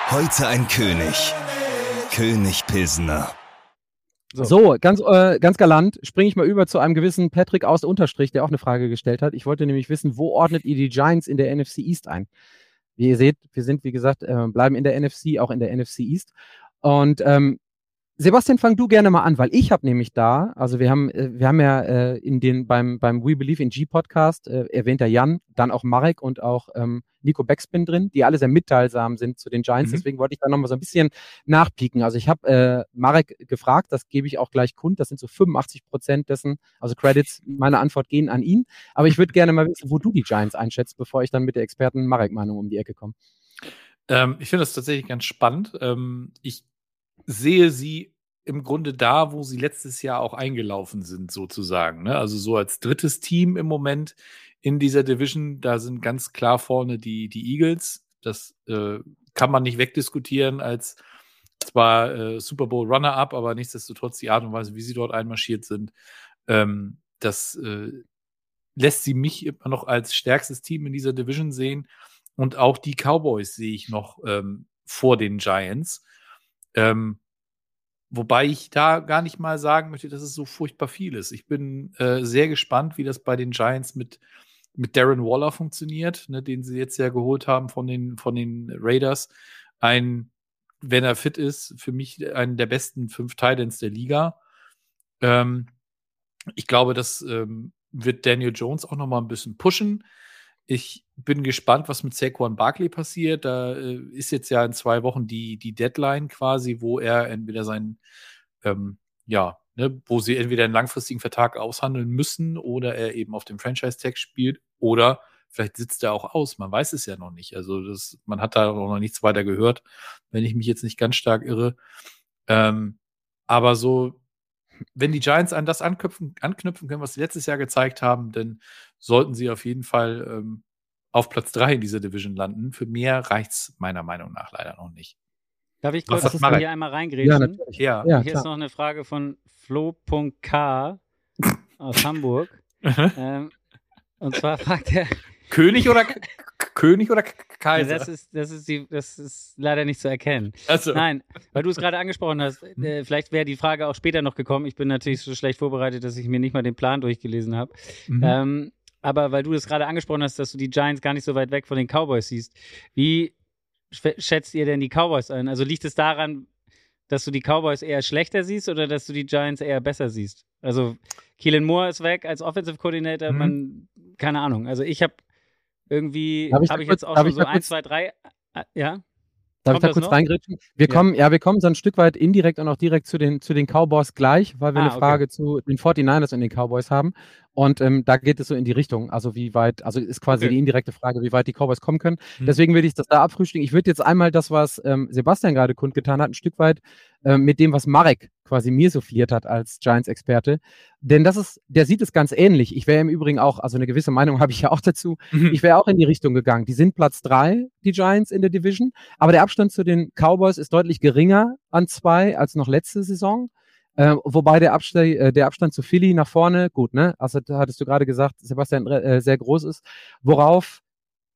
Heute ein König. König Pilsener. So, so ganz, äh, ganz galant springe ich mal über zu einem gewissen Patrick aus Unterstrich, der auch eine Frage gestellt hat. Ich wollte nämlich wissen, wo ordnet ihr die Giants in der NFC East ein? Wie ihr seht, wir sind, wie gesagt, äh, bleiben in der NFC, auch in der NFC East. Und ähm, Sebastian, fang du gerne mal an, weil ich habe nämlich da, also wir haben, äh, wir haben ja äh, in den beim beim We Believe in G Podcast äh, erwähnt der Jan, dann auch Marek und auch ähm, Nico Backspin drin, die alle sehr mitteilsam sind zu den Giants. Mhm. Deswegen wollte ich da nochmal so ein bisschen nachpieken. Also ich habe äh, Marek gefragt, das gebe ich auch gleich kund. Das sind so 85 Prozent dessen, also Credits. Meine Antwort gehen an ihn. Aber ich würde gerne mal wissen, wo du die Giants einschätzt, bevor ich dann mit der Experten Marek-Meinung um die Ecke komme. Ähm, ich finde das tatsächlich ganz spannend. Ähm, ich sehe sie im Grunde da, wo sie letztes Jahr auch eingelaufen sind, sozusagen. Ne? Also so als drittes Team im Moment in dieser Division. Da sind ganz klar vorne die, die Eagles. Das äh, kann man nicht wegdiskutieren als zwar äh, Super Bowl Runner-up, aber nichtsdestotrotz die Art und Weise, wie sie dort einmarschiert sind, ähm, das äh, lässt sie mich immer noch als stärkstes Team in dieser Division sehen. Und auch die Cowboys sehe ich noch ähm, vor den Giants. Ähm, wobei ich da gar nicht mal sagen möchte, dass es so furchtbar viel ist. Ich bin äh, sehr gespannt, wie das bei den Giants mit, mit Darren Waller funktioniert, ne, den sie jetzt ja geholt haben von den, von den Raiders. Ein, wenn er fit ist, für mich einen der besten fünf Titans der Liga. Ähm, ich glaube, das ähm, wird Daniel Jones auch noch mal ein bisschen pushen. Ich bin gespannt, was mit Saquon Barkley passiert. Da äh, ist jetzt ja in zwei Wochen die, die Deadline quasi, wo er entweder seinen, ähm, ja, ne, wo sie entweder einen langfristigen Vertrag aushandeln müssen oder er eben auf dem Franchise-Tag spielt oder vielleicht sitzt er auch aus. Man weiß es ja noch nicht. Also das, man hat da auch noch nichts weiter gehört, wenn ich mich jetzt nicht ganz stark irre. Ähm, aber so wenn die Giants an das anknüpfen, anknüpfen können, was sie letztes Jahr gezeigt haben, dann sollten sie auf jeden Fall ähm, auf Platz 3 in dieser Division landen. Für mehr reicht es meiner Meinung nach leider noch nicht. Darf ich kurz hier einmal reingrätschen? Ja, ja. Hier klar. ist noch eine Frage von Flo.k aus Hamburg. [LAUGHS] ähm, und zwar fragt er, König oder König oder Kaiser? Das ist, das ist, die, das ist leider nicht zu erkennen. So. Nein, weil du es gerade angesprochen hast, äh, vielleicht wäre die Frage auch später noch gekommen. Ich bin natürlich so schlecht vorbereitet, dass ich mir nicht mal den Plan durchgelesen habe. Mhm. Ähm, aber weil du es gerade angesprochen hast, dass du die Giants gar nicht so weit weg von den Cowboys siehst, wie schätzt ihr denn die Cowboys ein? Also liegt es daran, dass du die Cowboys eher schlechter siehst oder dass du die Giants eher besser siehst? Also Keelan Moore ist weg als Offensive Coordinator, mhm. man, keine Ahnung. Also ich habe irgendwie habe ich, hab ich jetzt auch schon so ein, zwei, drei. Äh, ja. Darf ich da kurz reingrätschen? Wir ja. kommen, ja, wir kommen so ein Stück weit indirekt und auch direkt zu den, zu den Cowboys gleich, weil wir ah, eine Frage okay. zu den 49ers und den Cowboys haben. Und ähm, da geht es so in die Richtung. Also wie weit, also ist quasi okay. die indirekte Frage, wie weit die Cowboys kommen können. Mhm. Deswegen will ich das da abfrühstücken. Ich würde jetzt einmal das, was ähm, Sebastian gerade kundgetan hat, ein Stück weit äh, mit dem, was Marek quasi mir souffliert hat als Giants-Experte. Denn das ist, der sieht es ganz ähnlich. Ich wäre im Übrigen auch, also eine gewisse Meinung [LAUGHS] habe ich ja auch dazu. Mhm. Ich wäre auch in die Richtung gegangen. Die sind Platz drei, die Giants in der Division. Aber der Abstand zu den Cowboys ist deutlich geringer an zwei als noch letzte Saison. Äh, wobei der, Abst äh, der Abstand zu Philly nach vorne, gut, ne? Also hattest du gerade gesagt, Sebastian äh, sehr groß ist. Worauf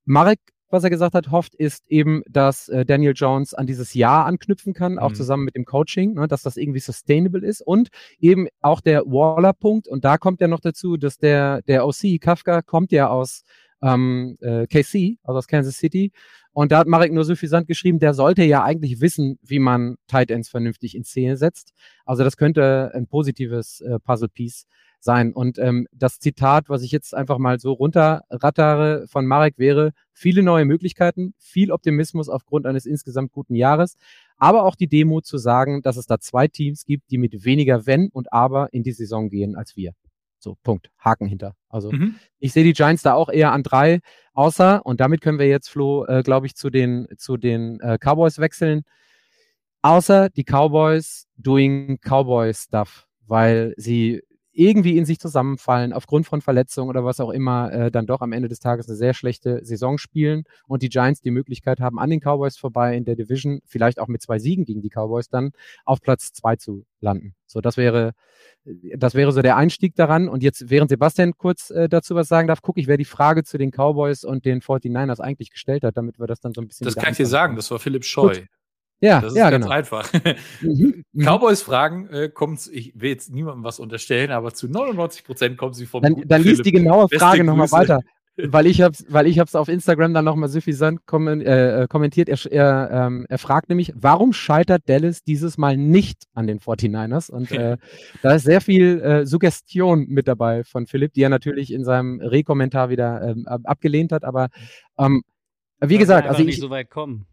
Marek, was er gesagt hat, hofft, ist eben, dass äh, Daniel Jones an dieses Jahr anknüpfen kann, mhm. auch zusammen mit dem Coaching, ne, dass das irgendwie sustainable ist und eben auch der Waller-Punkt. Und da kommt ja noch dazu, dass der, der OC Kafka kommt ja aus ähm, äh, KC, also aus Kansas City. Und da hat Marek nur suffisant geschrieben, der sollte ja eigentlich wissen, wie man Tight Ends vernünftig in Szene setzt. Also das könnte ein positives äh, Puzzle-Piece sein. Und ähm, das Zitat, was ich jetzt einfach mal so runterrattere von Marek wäre, viele neue Möglichkeiten, viel Optimismus aufgrund eines insgesamt guten Jahres, aber auch die Demo zu sagen, dass es da zwei Teams gibt, die mit weniger Wenn und Aber in die Saison gehen als wir. So, Punkt. Haken hinter. Also mhm. ich sehe die Giants da auch eher an drei, außer, und damit können wir jetzt, Flo, äh, glaube ich, zu den, zu den äh, Cowboys wechseln. Außer die Cowboys doing Cowboy Stuff, weil sie irgendwie in sich zusammenfallen, aufgrund von Verletzungen oder was auch immer, äh, dann doch am Ende des Tages eine sehr schlechte Saison spielen und die Giants die Möglichkeit haben, an den Cowboys vorbei in der Division, vielleicht auch mit zwei Siegen gegen die Cowboys dann auf Platz zwei zu landen. So, das wäre, das wäre so der Einstieg daran. Und jetzt, während Sebastian kurz äh, dazu was sagen darf, gucke ich, wer die Frage zu den Cowboys und den 49ers eigentlich gestellt hat, damit wir das dann so ein bisschen. Das kann ich dir sagen, das war Philipp Scheu. Gut. Ja, das ist ja, ganz genau. einfach. Mhm, mhm. Cowboys Fragen äh, kommt, ich will jetzt niemandem was unterstellen, aber zu 99 Prozent kommen sie vom. Dann, dann liest die genaue Frage nochmal weiter. [LAUGHS] weil ich habe weil ich hab's auf Instagram dann nochmal suffisant kommen, äh, äh, kommentiert. Er, er, ähm, er fragt nämlich, warum scheitert Dallas dieses Mal nicht an den 49ers? Und äh, [LAUGHS] da ist sehr viel äh, Suggestion mit dabei von Philipp, die er natürlich in seinem Rekommentar wieder ähm, abgelehnt hat. Aber ähm, wie gesagt, also ich nicht so weit kommen.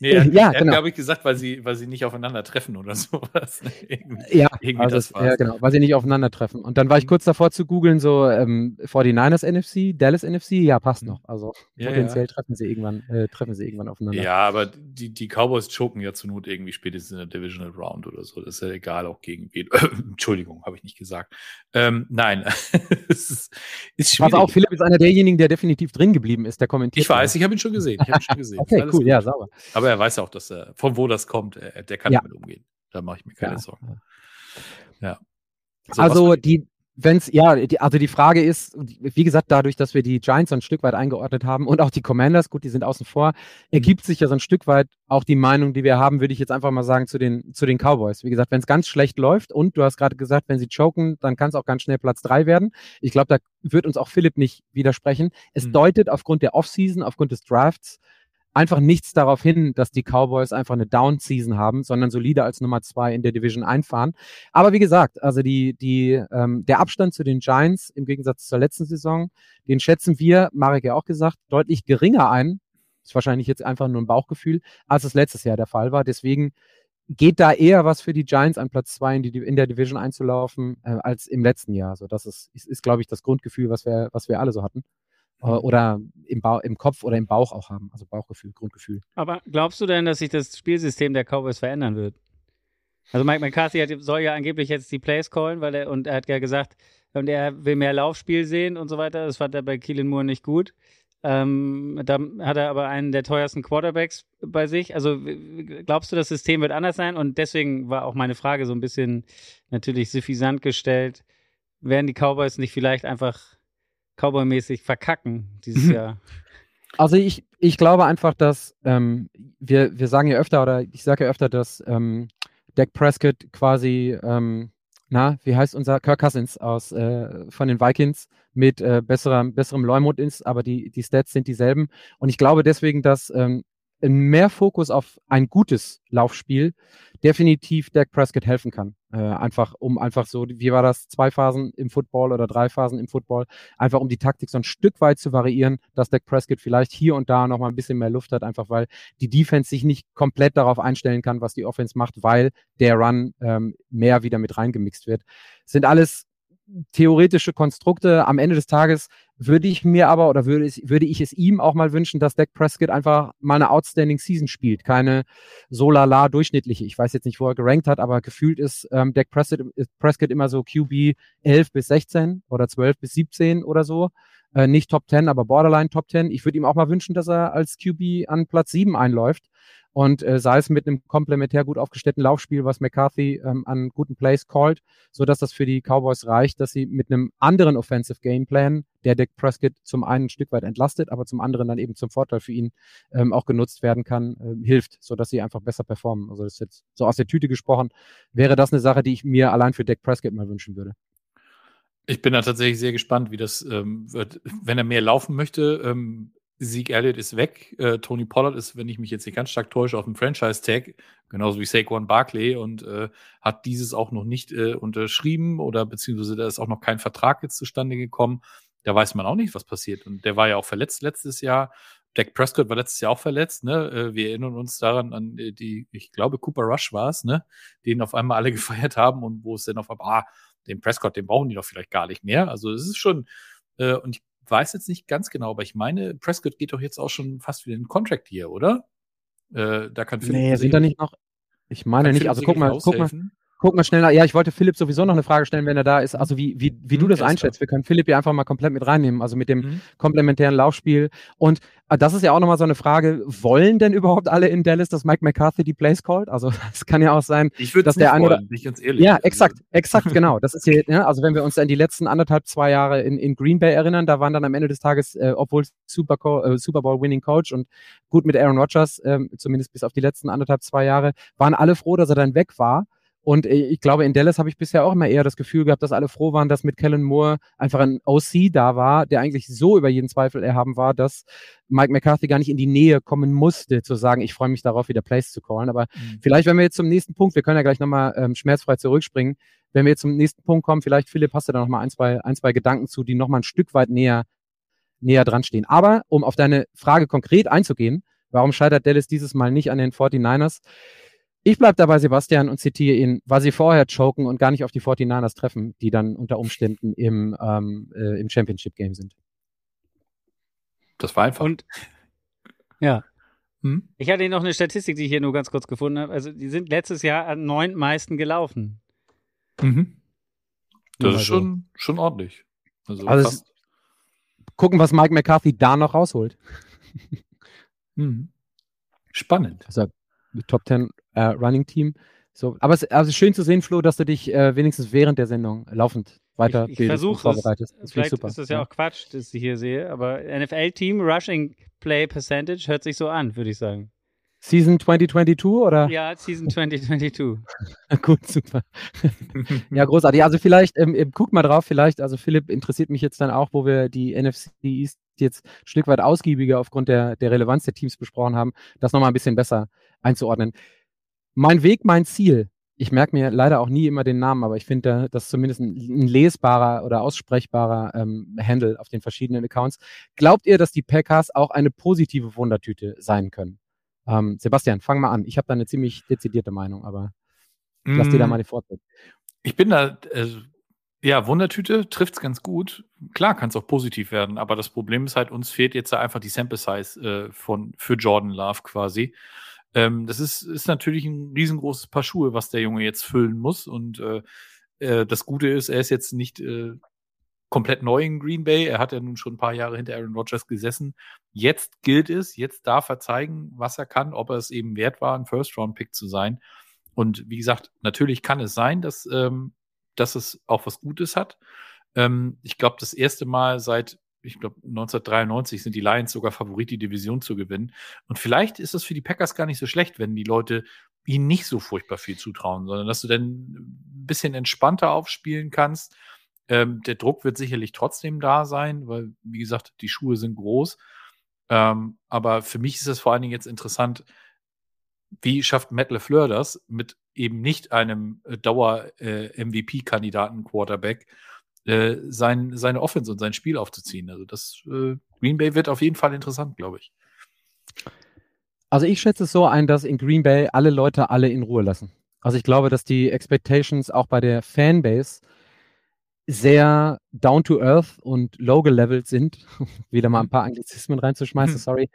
Nee, er, ja, genau. glaube ich, gesagt, weil sie, weil sie nicht aufeinandertreffen oder [LAUGHS] sowas. irgendwie, ja, irgendwie also das ja, genau, weil sie nicht aufeinandertreffen. Und dann war ich mhm. kurz davor zu googeln, so ähm, 49ers NFC, Dallas NFC, ja, passt mhm. noch. Also ja, potenziell ja. treffen sie irgendwann, äh, treffen sie irgendwann aufeinander. Ja, aber die, die Cowboys choken ja zur Not irgendwie spätestens in der Divisional Round oder so. Das ist ja egal, auch gegen wen. [LAUGHS] Entschuldigung, habe ich nicht gesagt. Ähm, nein, [LAUGHS] es ist, ist schwierig. Also auch Philipp ist einer derjenigen, der definitiv drin geblieben ist, der kommentiert. Ich weiß, ich habe ihn schon gesehen. Ich habe ihn schon gesehen. okay, cool, gut. ja, sauber. Aber aber er weiß auch, dass er, von wo das kommt, er, der kann ja. damit umgehen. Da mache ich mir keine ja. Sorgen. Ja. So, also die, wenn es, ja, die, also die Frage ist, wie gesagt, dadurch, dass wir die Giants so ein Stück weit eingeordnet haben und auch die Commanders, gut, die sind außen vor, mhm. ergibt sich ja so ein Stück weit auch die Meinung, die wir haben, würde ich jetzt einfach mal sagen, zu den, zu den Cowboys. Wie gesagt, wenn es ganz schlecht läuft und du hast gerade gesagt, wenn sie choken, dann kann es auch ganz schnell Platz drei werden. Ich glaube, da wird uns auch Philipp nicht widersprechen. Es mhm. deutet aufgrund der Offseason, aufgrund des Drafts, einfach nichts darauf hin, dass die Cowboys einfach eine Down-Season haben, sondern solide als Nummer zwei in der Division einfahren. Aber wie gesagt, also die, die, ähm, der Abstand zu den Giants im Gegensatz zur letzten Saison, den schätzen wir, Marek ja auch gesagt, deutlich geringer ein. Ist wahrscheinlich jetzt einfach nur ein Bauchgefühl, als es letztes Jahr der Fall war. Deswegen geht da eher was für die Giants an Platz zwei in, die, in der Division einzulaufen, äh, als im letzten Jahr. So, das ist, ist, ist glaube ich, das Grundgefühl, was wir, was wir alle so hatten. Äh, oder im, ba im Kopf oder im Bauch auch haben. Also Bauchgefühl, Grundgefühl. Aber glaubst du denn, dass sich das Spielsystem der Cowboys verändern wird? Also Mike McCarthy hat, soll ja angeblich jetzt die Plays callen, weil er und er hat ja gesagt, und er will mehr Laufspiel sehen und so weiter. Das fand er bei Keelan Moore nicht gut. Ähm, da hat er aber einen der teuersten Quarterbacks bei sich. Also glaubst du, das System wird anders sein? Und deswegen war auch meine Frage so ein bisschen natürlich suffisant gestellt. Werden die Cowboys nicht vielleicht einfach Cowboy-mäßig verkacken dieses. [LAUGHS] Jahr? Also ich, ich glaube einfach, dass ähm, wir, wir sagen ja öfter, oder ich sage ja öfter, dass ähm, Dak Prescott quasi, ähm, na, wie heißt unser Kirk Cousins aus äh, von den Vikings mit äh, besserem, besserem Leumund ist, aber die, die Stats sind dieselben. Und ich glaube deswegen, dass ähm, mehr Fokus auf ein gutes Laufspiel definitiv Dak Prescott helfen kann. Äh, einfach, um einfach so, wie war das, zwei Phasen im Football oder drei Phasen im Football, einfach um die Taktik so ein Stück weit zu variieren, dass Dak Prescott vielleicht hier und da nochmal ein bisschen mehr Luft hat, einfach weil die Defense sich nicht komplett darauf einstellen kann, was die Offense macht, weil der Run ähm, mehr wieder mit reingemixt wird. sind alles theoretische Konstrukte. Am Ende des Tages würde ich mir aber oder würde, es, würde ich es ihm auch mal wünschen, dass Dak Prescott einfach mal eine outstanding Season spielt. Keine so lala durchschnittliche. Ich weiß jetzt nicht, wo er gerankt hat, aber gefühlt ist ähm, Dak Prescott, Prescott immer so QB 11 bis 16 oder 12 bis 17 oder so. Äh, nicht Top 10, aber Borderline Top 10. Ich würde ihm auch mal wünschen, dass er als QB an Platz 7 einläuft und äh, sei es mit einem komplementär gut aufgestellten Laufspiel, was McCarthy ähm, an guten Plays callt, so dass das für die Cowboys reicht, dass sie mit einem anderen Offensive Gameplan, der Dick Prescott zum einen ein Stück weit entlastet, aber zum anderen dann eben zum Vorteil für ihn ähm, auch genutzt werden kann, äh, hilft, so dass sie einfach besser performen. Also das ist jetzt so aus der Tüte gesprochen, wäre das eine Sache, die ich mir allein für Dick Prescott mal wünschen würde. Ich bin da tatsächlich sehr gespannt, wie das ähm, wird. Wenn er mehr laufen möchte, ähm, Sieg Elliott ist weg. Äh, Tony Pollard ist, wenn ich mich jetzt nicht ganz stark täusche, auf dem Franchise-Tag, genauso wie Saquon Barkley und äh, hat dieses auch noch nicht äh, unterschrieben oder beziehungsweise da ist auch noch kein Vertrag jetzt zustande gekommen. Da weiß man auch nicht, was passiert. Und der war ja auch verletzt letztes Jahr. Dak Prescott war letztes Jahr auch verletzt, ne? Äh, wir erinnern uns daran an äh, die, ich glaube, Cooper Rush war es, ne? Den auf einmal alle [LAUGHS] gefeiert haben und wo es dann auf einmal, ah, den Prescott, den brauchen die doch vielleicht gar nicht mehr. Also es ist schon, äh, und ich weiß jetzt nicht ganz genau, aber ich meine, Prescott geht doch jetzt auch schon fast wieder in den Contract hier, oder? Äh, da kann Philipp Nee, sind da nicht noch. Ich meine nicht. Also guck mal, guck mal, guck mal schnell nach. Ja, ich wollte Philipp sowieso noch eine Frage stellen, wenn er da ist. Also wie, wie, wie mhm, du das einschätzt. Wir können Philipp hier einfach mal komplett mit reinnehmen, also mit dem mhm. komplementären Laufspiel. Und äh, das ist ja auch nochmal so eine Frage, wollen denn überhaupt alle in Dallas, dass Mike McCarthy die Plays callt? Also [LAUGHS] es kann ja auch sein, dass der eine. Nicht ganz ehrlich. Ja, exakt, exakt, [LAUGHS] genau. Das ist hier, ja, also wenn wir uns an die letzten anderthalb, zwei Jahre in, in Green Bay erinnern, da waren dann am Ende des Tages, äh, obwohl Super, äh, Super Bowl Winning Coach und gut mit Aaron Rodgers, äh, zumindest bis auf die letzten anderthalb, zwei Jahre, waren alle froh, dass er dann weg war. Und äh, ich glaube, in Dallas habe ich bisher auch immer eher das Gefühl gehabt, dass alle froh waren, dass mit Kellen Moore einfach ein OC da war, der eigentlich so über jeden Zweifel erhaben war, dass Mike McCarthy gar nicht in die Nähe kommen musste, zu sagen, ich freue mich darauf, wieder Plays zu callen. Aber mhm. vielleicht, wenn wir jetzt zum nächsten Punkt, wir können ja gleich nochmal ähm, schmerzfrei zurückspringen, wenn wir jetzt zum nächsten Punkt kommen, vielleicht, Philipp, hast du da nochmal ein, zwei, ein, zwei Gedanken zu, die nochmal ein Stück weit näher, näher dran stehen. Aber um auf deine Frage konkret einzugehen, warum scheitert Dallas dieses Mal nicht an den 49ers? Ich bleibe dabei, Sebastian, und zitiere ihn, weil sie vorher choken und gar nicht auf die 49ers treffen, die dann unter Umständen im, ähm, äh, im Championship-Game sind. Das war einfach. Und ja. Hm? Ich hatte noch eine Statistik, die ich hier nur ganz kurz gefunden habe. Also, die sind letztes Jahr an neun meisten gelaufen. Mhm. Das also. ist schon, schon ordentlich. Also, also gucken, was Mike McCarthy da noch rausholt. Mhm. Spannend. Also, Top 10 äh, Running Team. So, aber es also schön zu sehen, Flo, dass du dich äh, wenigstens während der Sendung laufend weiter ich, ich versuche vorbereitest. Das Vielleicht super. ist das ja, ja, auch Quatsch, das ich hier sehe, aber NFL-Team Rushing Play Percentage hört sich so an, würde ich sagen. Season 2022 oder? Ja, Season 2022. [LAUGHS] Gut, super. ja, großartig. Also vielleicht, ähm, guck mal drauf, vielleicht, also Philipp interessiert mich jetzt dann auch, wo wir die NFC East jetzt ein Stück weit ausgiebiger aufgrund der, der Relevanz der Teams besprochen haben, das nochmal ein bisschen besser einzuordnen. Mein Weg, mein Ziel. Ich merke mir leider auch nie immer den Namen, aber ich finde, das ist zumindest ein, ein lesbarer oder aussprechbarer ähm, Handle auf den verschiedenen Accounts. Glaubt ihr, dass die Packers auch eine positive Wundertüte sein können? Ähm, Sebastian, fang mal an. Ich habe da eine ziemlich dezidierte Meinung, aber mm. lass dir da mm. mal die Vortritt. Ich bin da, äh, ja, Wundertüte trifft es ganz gut. Klar kann es auch positiv werden, aber das Problem ist halt, uns fehlt jetzt einfach die Sample Size äh, von, für Jordan Love quasi. Ähm, das ist, ist natürlich ein riesengroßes Paar Schuhe, was der Junge jetzt füllen muss. Und äh, äh, das Gute ist, er ist jetzt nicht äh, komplett neu in Green Bay. Er hat ja nun schon ein paar Jahre hinter Aaron Rodgers gesessen. Jetzt gilt es, jetzt darf er zeigen, was er kann, ob er es eben wert war, ein First-Round-Pick zu sein. Und wie gesagt, natürlich kann es sein, dass, ähm, dass es auch was Gutes hat. Ähm, ich glaube, das erste Mal seit ich glaube, 1993 sind die Lions sogar Favorit, die Division zu gewinnen. Und vielleicht ist das für die Packers gar nicht so schlecht, wenn die Leute ihnen nicht so furchtbar viel zutrauen, sondern dass du dann ein bisschen entspannter aufspielen kannst. Ähm, der Druck wird sicherlich trotzdem da sein, weil, wie gesagt, die Schuhe sind groß. Ähm, aber für mich ist es vor allen Dingen jetzt interessant, wie schafft Matt LeFleur das mit eben nicht einem äh, Dauer-MVP-Kandidaten-Quarterback, äh, äh, sein, seine Offense und sein Spiel aufzuziehen. Also das äh, Green Bay wird auf jeden Fall interessant, glaube ich. Also ich schätze es so ein, dass in Green Bay alle Leute alle in Ruhe lassen. Also ich glaube, dass die Expectations auch bei der Fanbase sehr down to earth und low gelevelt sind. [LAUGHS] Wieder mal ein paar Anglizismen reinzuschmeißen, hm. sorry.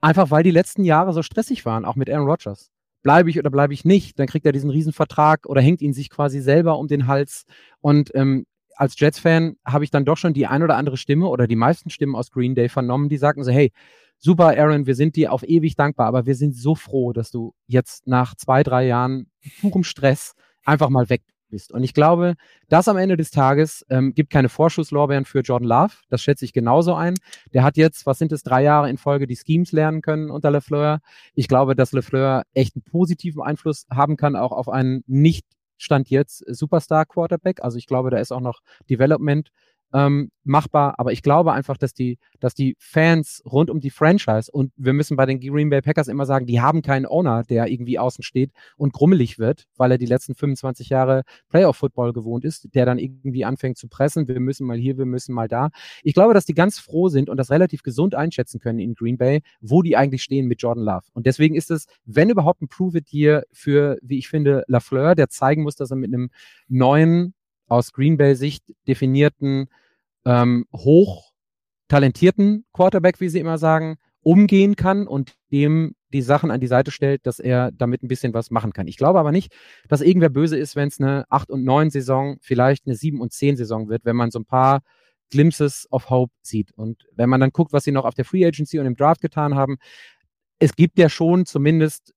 Einfach weil die letzten Jahre so stressig waren, auch mit Aaron Rodgers. Bleibe ich oder bleibe ich nicht? Dann kriegt er diesen Riesenvertrag oder hängt ihn sich quasi selber um den Hals. Und ähm, als Jets-Fan habe ich dann doch schon die ein oder andere Stimme oder die meisten Stimmen aus Green Day vernommen, die sagten so, hey, super, Aaron, wir sind dir auf ewig dankbar, aber wir sind so froh, dass du jetzt nach zwei, drei Jahren purem Stress einfach mal weg bist. Und ich glaube, das am Ende des Tages ähm, gibt keine Vorschusslorbeeren für Jordan Love. Das schätze ich genauso ein. Der hat jetzt, was sind es, drei Jahre in Folge die Schemes lernen können unter LeFleur. Ich glaube, dass LeFleur echt einen positiven Einfluss haben kann, auch auf einen nicht Stand jetzt Superstar Quarterback. Also ich glaube, da ist auch noch Development ähm, machbar. Aber ich glaube einfach, dass die, dass die Fans rund um die Franchise und wir müssen bei den Green Bay Packers immer sagen, die haben keinen Owner, der irgendwie außen steht und grummelig wird, weil er die letzten 25 Jahre Playoff Football gewohnt ist, der dann irgendwie anfängt zu pressen. Wir müssen mal hier, wir müssen mal da. Ich glaube, dass die ganz froh sind und das relativ gesund einschätzen können in Green Bay, wo die eigentlich stehen mit Jordan Love. Und deswegen ist es, wenn überhaupt ein Prove It hier für, wie ich finde, Lafleur, der zeigen muss, dass er mit einem neuen aus Green Bay Sicht definierten ähm, hoch talentierten Quarterback, wie sie immer sagen, umgehen kann und dem die Sachen an die Seite stellt, dass er damit ein bisschen was machen kann. Ich glaube aber nicht, dass irgendwer böse ist, wenn es eine 8 und 9 Saison, vielleicht eine 7 und 10 Saison wird, wenn man so ein paar Glimpses of Hope sieht. Und wenn man dann guckt, was sie noch auf der Free Agency und im Draft getan haben, es gibt ja schon zumindest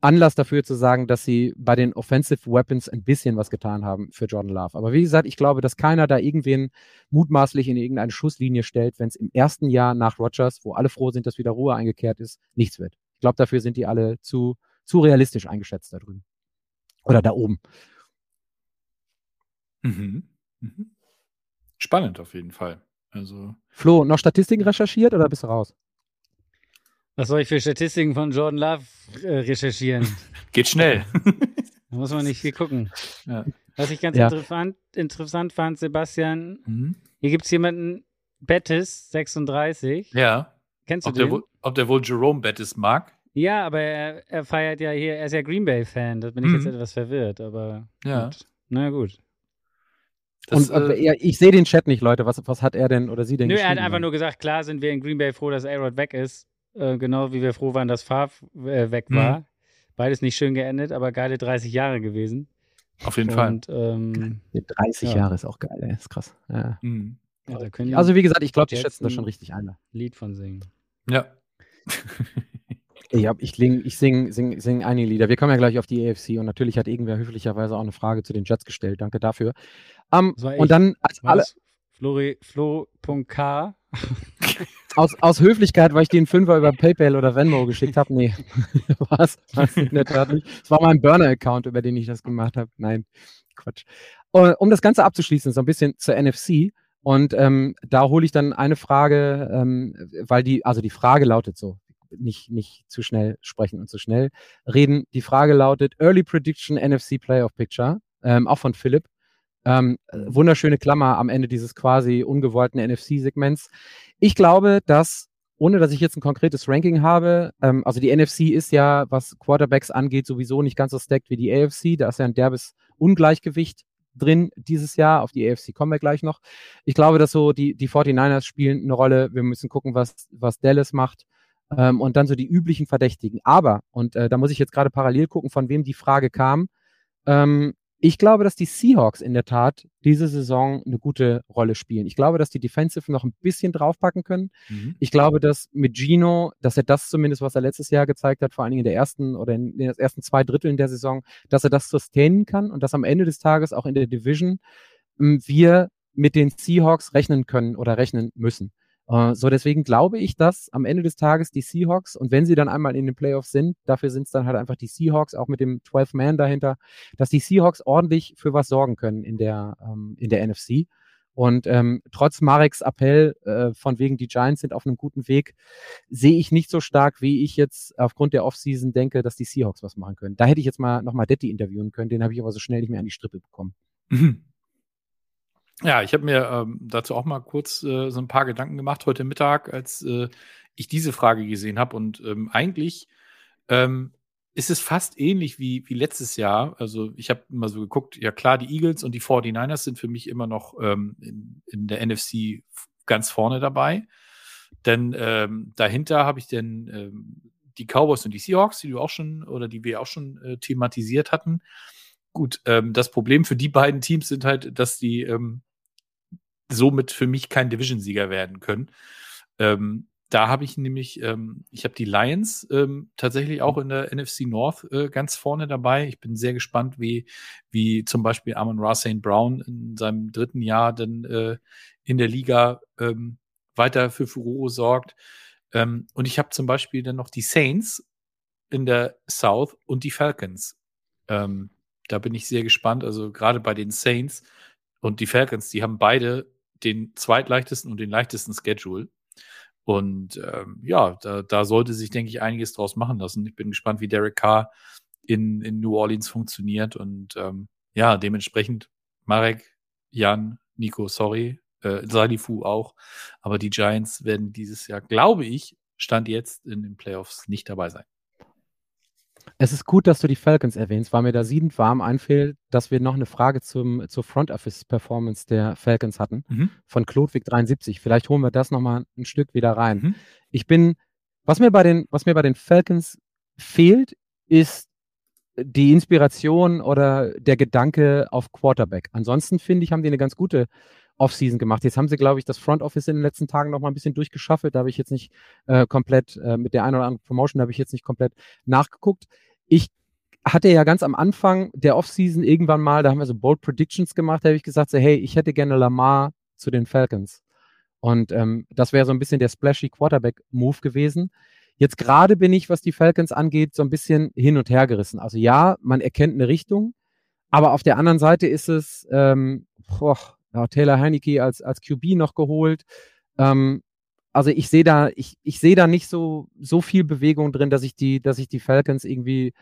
Anlass dafür zu sagen, dass sie bei den Offensive Weapons ein bisschen was getan haben für Jordan Love. Aber wie gesagt, ich glaube, dass keiner da irgendwen mutmaßlich in irgendeine Schusslinie stellt, wenn es im ersten Jahr nach Rogers, wo alle froh sind, dass wieder Ruhe eingekehrt ist, nichts wird. Ich glaube, dafür sind die alle zu, zu realistisch eingeschätzt da drüben. Oder da oben. Mhm. Mhm. Spannend auf jeden Fall. Also. Flo, noch Statistiken recherchiert oder bist du raus? Was soll ich für Statistiken von Jordan Love äh, recherchieren? [LAUGHS] Geht schnell. da muss man nicht viel gucken. Ja. Was ich ganz ja. interessant, interessant fand, Sebastian, mhm. hier gibt es jemanden, Bettis, 36. Ja. Kennst du ob den? Der, ob der wohl Jerome Bettis mag? Ja, aber er, er, feiert ja hier, er ist ja Green Bay-Fan. Da bin ich mhm. jetzt etwas verwirrt, aber ja. Gut. Na gut. Das, und äh, ich sehe den Chat nicht, Leute. Was, was hat er denn oder sie denn Nö, er hat einfach nur gesagt, klar sind wir in Green Bay froh, dass A-Rod weg ist. Äh, genau wie wir froh waren, dass Favre äh, weg mhm. war. Mhm. Beides nicht schön geendet, aber geile 30 Jahre gewesen. Auf jeden Und, Fall. Ähm, 30 ja. Jahre ist auch geil, ey. ist krass. Ja. Mhm. Ja, also wie gesagt, ich glaube, die schätzen das schon richtig ein. Lied von singen. Ja. [LAUGHS] ich, hab, ich, ling, ich sing, sing, sing einige Lieder. Wir kommen ja gleich auf die AFC und natürlich hat irgendwer höflicherweise auch eine Frage zu den Jets gestellt. Danke dafür. Um, und dann als alle. Flori, Flo.k [LAUGHS] aus, aus Höflichkeit, weil ich den Fünfer über PayPal oder Venmo geschickt habe. Nee, [LAUGHS] was? was nicht. Es war mein Burner-Account, über den ich das gemacht habe. Nein, Quatsch. Um das Ganze abzuschließen, so ein bisschen zur NFC. Und ähm, da hole ich dann eine Frage, ähm, weil die, also die Frage lautet so, nicht, nicht zu schnell sprechen und zu schnell reden. Die Frage lautet Early Prediction NFC Playoff Picture, ähm, auch von Philipp. Ähm, wunderschöne Klammer am Ende dieses quasi ungewollten NFC-Segments. Ich glaube, dass, ohne dass ich jetzt ein konkretes Ranking habe, ähm, also die NFC ist ja, was Quarterbacks angeht, sowieso nicht ganz so stacked wie die AFC. Da ist ja ein derbes Ungleichgewicht drin dieses Jahr. Auf die AFC kommen wir gleich noch. Ich glaube, dass so die, die 49ers spielen eine Rolle. Wir müssen gucken, was, was Dallas macht. Ähm, und dann so die üblichen Verdächtigen. Aber, und äh, da muss ich jetzt gerade parallel gucken, von wem die Frage kam. Ähm, ich glaube, dass die Seahawks in der Tat diese Saison eine gute Rolle spielen. Ich glaube, dass die Defensive noch ein bisschen draufpacken können. Mhm. Ich glaube, dass mit Gino, dass er das zumindest, was er letztes Jahr gezeigt hat, vor allen Dingen in der ersten oder in den ersten zwei Dritteln der Saison, dass er das sustainen kann und dass am Ende des Tages auch in der Division ähm, wir mit den Seahawks rechnen können oder rechnen müssen. Uh, so, deswegen glaube ich, dass am Ende des Tages die Seahawks, und wenn sie dann einmal in den Playoffs sind, dafür sind es dann halt einfach die Seahawks, auch mit dem 12-Man dahinter, dass die Seahawks ordentlich für was sorgen können in der, ähm, in der NFC. Und ähm, trotz Mareks Appell äh, von wegen die Giants sind auf einem guten Weg, sehe ich nicht so stark, wie ich jetzt aufgrund der Offseason denke, dass die Seahawks was machen können. Da hätte ich jetzt mal nochmal Detti interviewen können, den habe ich aber so schnell nicht mehr an die Strippe bekommen. Mhm. Ja, ich habe mir ähm, dazu auch mal kurz äh, so ein paar Gedanken gemacht heute Mittag, als äh, ich diese Frage gesehen habe. Und ähm, eigentlich ähm, ist es fast ähnlich wie, wie letztes Jahr. Also ich habe immer so geguckt, ja klar, die Eagles und die 49ers sind für mich immer noch ähm, in, in der NFC ganz vorne dabei. Denn ähm, dahinter habe ich dann ähm, die Cowboys und die Seahawks, die du auch schon oder die wir auch schon äh, thematisiert hatten. Gut, das Problem für die beiden Teams sind halt, dass die somit für mich kein Division-Sieger werden können. Ähm, da habe ich nämlich, ähm, ich habe die Lions ähm, tatsächlich auch in der NFC North äh, ganz vorne dabei. Ich bin sehr gespannt, wie, wie zum Beispiel Amon Ra St. Brown in seinem dritten Jahr dann äh, in der Liga ähm, weiter für Furore sorgt. Ähm, und ich habe zum Beispiel dann noch die Saints in der South und die Falcons. Ähm, da bin ich sehr gespannt. Also gerade bei den Saints und die Falcons, die haben beide den zweitleichtesten und den leichtesten Schedule. Und ähm, ja, da, da sollte sich, denke ich, einiges draus machen lassen. Ich bin gespannt, wie Derek Carr in, in New Orleans funktioniert. Und ähm, ja, dementsprechend Marek, Jan, Nico, sorry, äh, Salifu auch. Aber die Giants werden dieses Jahr, glaube ich, Stand jetzt in den Playoffs nicht dabei sein. Es ist gut, dass du die Falcons erwähnst, weil mir da siedend warm einfällt, dass wir noch eine Frage zum, zur Front Office Performance der Falcons hatten, mhm. von Klodwig 73. Vielleicht holen wir das nochmal ein Stück wieder rein. Mhm. Ich bin, was mir bei den, was mir bei den Falcons fehlt, ist die Inspiration oder der Gedanke auf Quarterback. Ansonsten finde ich, haben die eine ganz gute Offseason gemacht. Jetzt haben sie, glaube ich, das Front Office in den letzten Tagen noch mal ein bisschen durchgeschaffelt. Da habe ich jetzt nicht äh, komplett äh, mit der einen oder anderen Promotion habe ich jetzt nicht komplett nachgeguckt. Ich hatte ja ganz am Anfang der Offseason irgendwann mal, da haben wir so Bold Predictions gemacht, da habe ich gesagt, so, hey, ich hätte gerne Lamar zu den Falcons. Und ähm, das wäre so ein bisschen der splashy Quarterback-Move gewesen. Jetzt gerade bin ich, was die Falcons angeht, so ein bisschen hin und her gerissen. Also ja, man erkennt eine Richtung, aber auf der anderen Seite ist es ähm, boah, Taylor Heineke als, als QB noch geholt. Ähm, also ich sehe da, ich, ich sehe da nicht so, so viel Bewegung drin, dass ich die, dass ich die Falcons irgendwie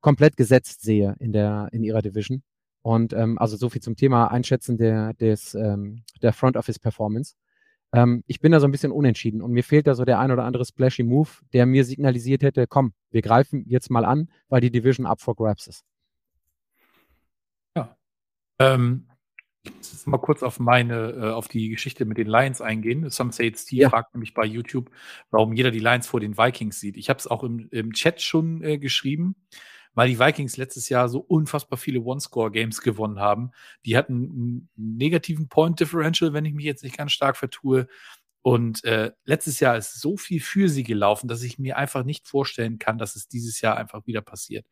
komplett gesetzt sehe in der, in ihrer Division. Und ähm, also so viel zum Thema Einschätzen der, des, ähm, der Front Office Performance. Ähm, ich bin da so ein bisschen unentschieden und mir fehlt da so der ein oder andere splashy Move, der mir signalisiert hätte, komm, wir greifen jetzt mal an, weil die Division up for grabs ist. Ja. Ähm, jetzt mal kurz auf meine, äh, auf die Geschichte mit den Lions eingehen. Some Say It's Steve ja. fragt nämlich bei YouTube, warum jeder die Lions vor den Vikings sieht. Ich habe es auch im, im Chat schon äh, geschrieben weil die Vikings letztes Jahr so unfassbar viele One-Score-Games gewonnen haben. Die hatten einen negativen Point-Differential, wenn ich mich jetzt nicht ganz stark vertue. Und äh, letztes Jahr ist so viel für sie gelaufen, dass ich mir einfach nicht vorstellen kann, dass es dieses Jahr einfach wieder passiert.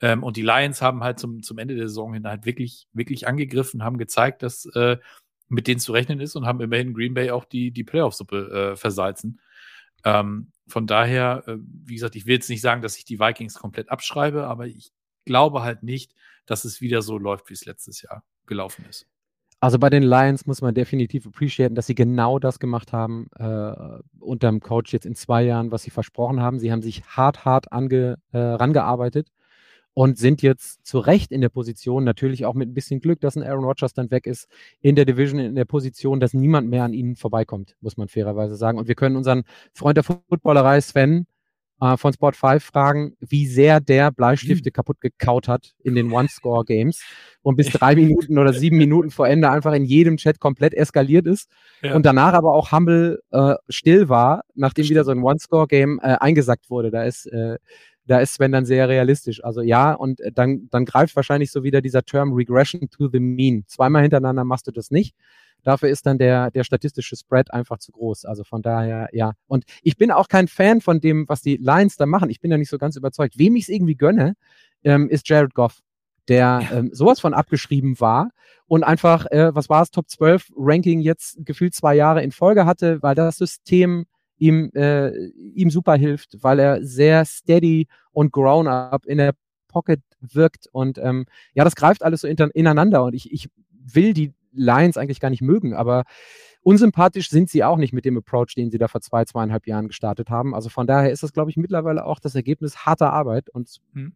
Ähm, und die Lions haben halt zum, zum Ende der Saison hin halt wirklich, wirklich angegriffen, haben gezeigt, dass äh, mit denen zu rechnen ist und haben immerhin Green Bay auch die, die Playoff-Suppe äh, versalzen. Ähm, von daher, äh, wie gesagt, ich will jetzt nicht sagen, dass ich die Vikings komplett abschreibe, aber ich glaube halt nicht, dass es wieder so läuft, wie es letztes Jahr gelaufen ist. Also bei den Lions muss man definitiv appreciaten, dass sie genau das gemacht haben äh, unter dem Coach jetzt in zwei Jahren, was sie versprochen haben. Sie haben sich hart, hart ange, äh, rangearbeitet und sind jetzt zu Recht in der Position, natürlich auch mit ein bisschen Glück, dass ein Aaron Rodgers dann weg ist, in der Division, in der Position, dass niemand mehr an ihnen vorbeikommt, muss man fairerweise sagen. Und wir können unseren Freund der Footballerei Sven äh, von Sport 5 fragen, wie sehr der Bleistifte mhm. kaputt gekaut hat in den One-Score-Games [LAUGHS] und bis drei Minuten oder sieben Minuten vor Ende einfach in jedem Chat komplett eskaliert ist ja. und danach aber auch humble äh, still war, nachdem wieder so ein One-Score-Game äh, eingesackt wurde. Da ist äh, da ist Sven dann sehr realistisch. Also ja, und äh, dann, dann greift wahrscheinlich so wieder dieser Term Regression to the Mean. Zweimal hintereinander machst du das nicht. Dafür ist dann der, der statistische Spread einfach zu groß. Also von daher, ja. Und ich bin auch kein Fan von dem, was die Lions da machen. Ich bin da nicht so ganz überzeugt. Wem ich es irgendwie gönne, ähm, ist Jared Goff, der ähm, sowas von abgeschrieben war und einfach, äh, was war es, Top 12 Ranking jetzt gefühlt zwei Jahre in Folge hatte, weil das System ihm, äh, ihm super hilft, weil er sehr steady und grown up in der Pocket wirkt und ähm, ja, das greift alles so ineinander und ich, ich will die Lions eigentlich gar nicht mögen, aber unsympathisch sind sie auch nicht mit dem Approach, den sie da vor zwei, zweieinhalb Jahren gestartet haben. Also von daher ist das, glaube ich, mittlerweile auch das Ergebnis harter Arbeit und hm.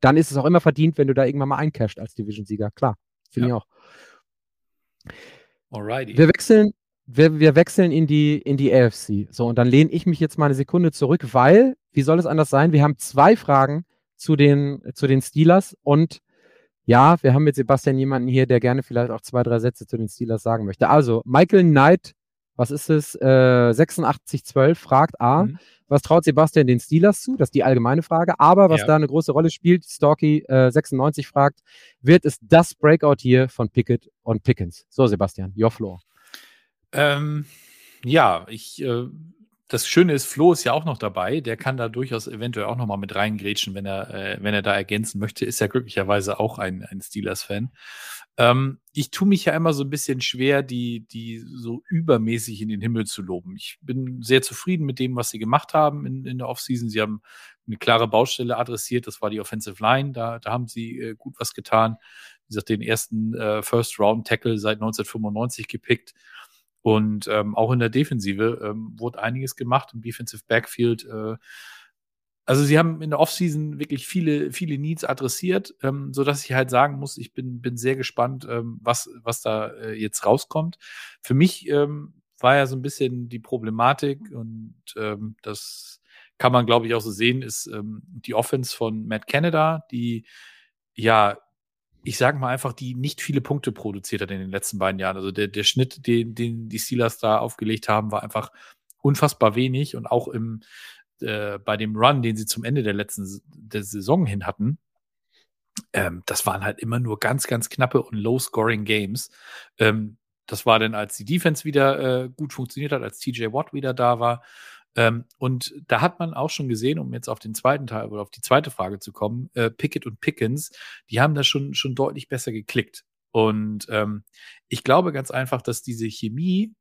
dann ist es auch immer verdient, wenn du da irgendwann mal eincasht als Division-Sieger. Klar, finde ja. ich auch. Alrighty. Wir wechseln wir, wir wechseln in die, in die AFC. So, und dann lehne ich mich jetzt mal eine Sekunde zurück, weil, wie soll es anders sein? Wir haben zwei Fragen zu den, zu den Steelers und ja, wir haben mit Sebastian jemanden hier, der gerne vielleicht auch zwei, drei Sätze zu den Steelers sagen möchte. Also, Michael Knight, was ist es? Äh, 8612 fragt A, mhm. was traut Sebastian den Steelers zu? Das ist die allgemeine Frage. Aber was ja. da eine große Rolle spielt, Storky äh, 96 fragt, wird es das Breakout hier von Pickett und Pickens? So, Sebastian, your floor. Ähm, ja, ich, äh, das Schöne ist, Flo ist ja auch noch dabei. Der kann da durchaus eventuell auch noch mal mit reingrätschen, wenn er, äh, wenn er da ergänzen möchte. Ist ja glücklicherweise auch ein, ein Steelers-Fan. Ähm, ich tue mich ja immer so ein bisschen schwer, die, die so übermäßig in den Himmel zu loben. Ich bin sehr zufrieden mit dem, was sie gemacht haben in, in der Offseason. Sie haben eine klare Baustelle adressiert. Das war die Offensive Line. Da, da haben sie äh, gut was getan. Wie gesagt, den ersten äh, First-Round-Tackle seit 1995 gepickt. Und ähm, auch in der Defensive ähm, wurde einiges gemacht im Defensive Backfield. Äh, also sie haben in der Offseason wirklich viele, viele Needs adressiert, ähm, so dass ich halt sagen muss, ich bin, bin sehr gespannt, ähm, was, was da äh, jetzt rauskommt. Für mich ähm, war ja so ein bisschen die Problematik und ähm, das kann man, glaube ich, auch so sehen, ist ähm, die Offense von Matt Canada, die ja ich sage mal einfach, die nicht viele Punkte produziert hat in den letzten beiden Jahren. Also der, der Schnitt, den, den die Steelers da aufgelegt haben, war einfach unfassbar wenig und auch im äh, bei dem Run, den sie zum Ende der letzten der Saison hin hatten, ähm, das waren halt immer nur ganz, ganz knappe und low-scoring Games. Ähm, das war dann, als die Defense wieder äh, gut funktioniert hat, als TJ Watt wieder da war. Ähm, und da hat man auch schon gesehen, um jetzt auf den zweiten Teil oder auf die zweite Frage zu kommen, äh, Pickett und Pickens, die haben da schon, schon deutlich besser geklickt. Und ähm, ich glaube ganz einfach, dass diese Chemie,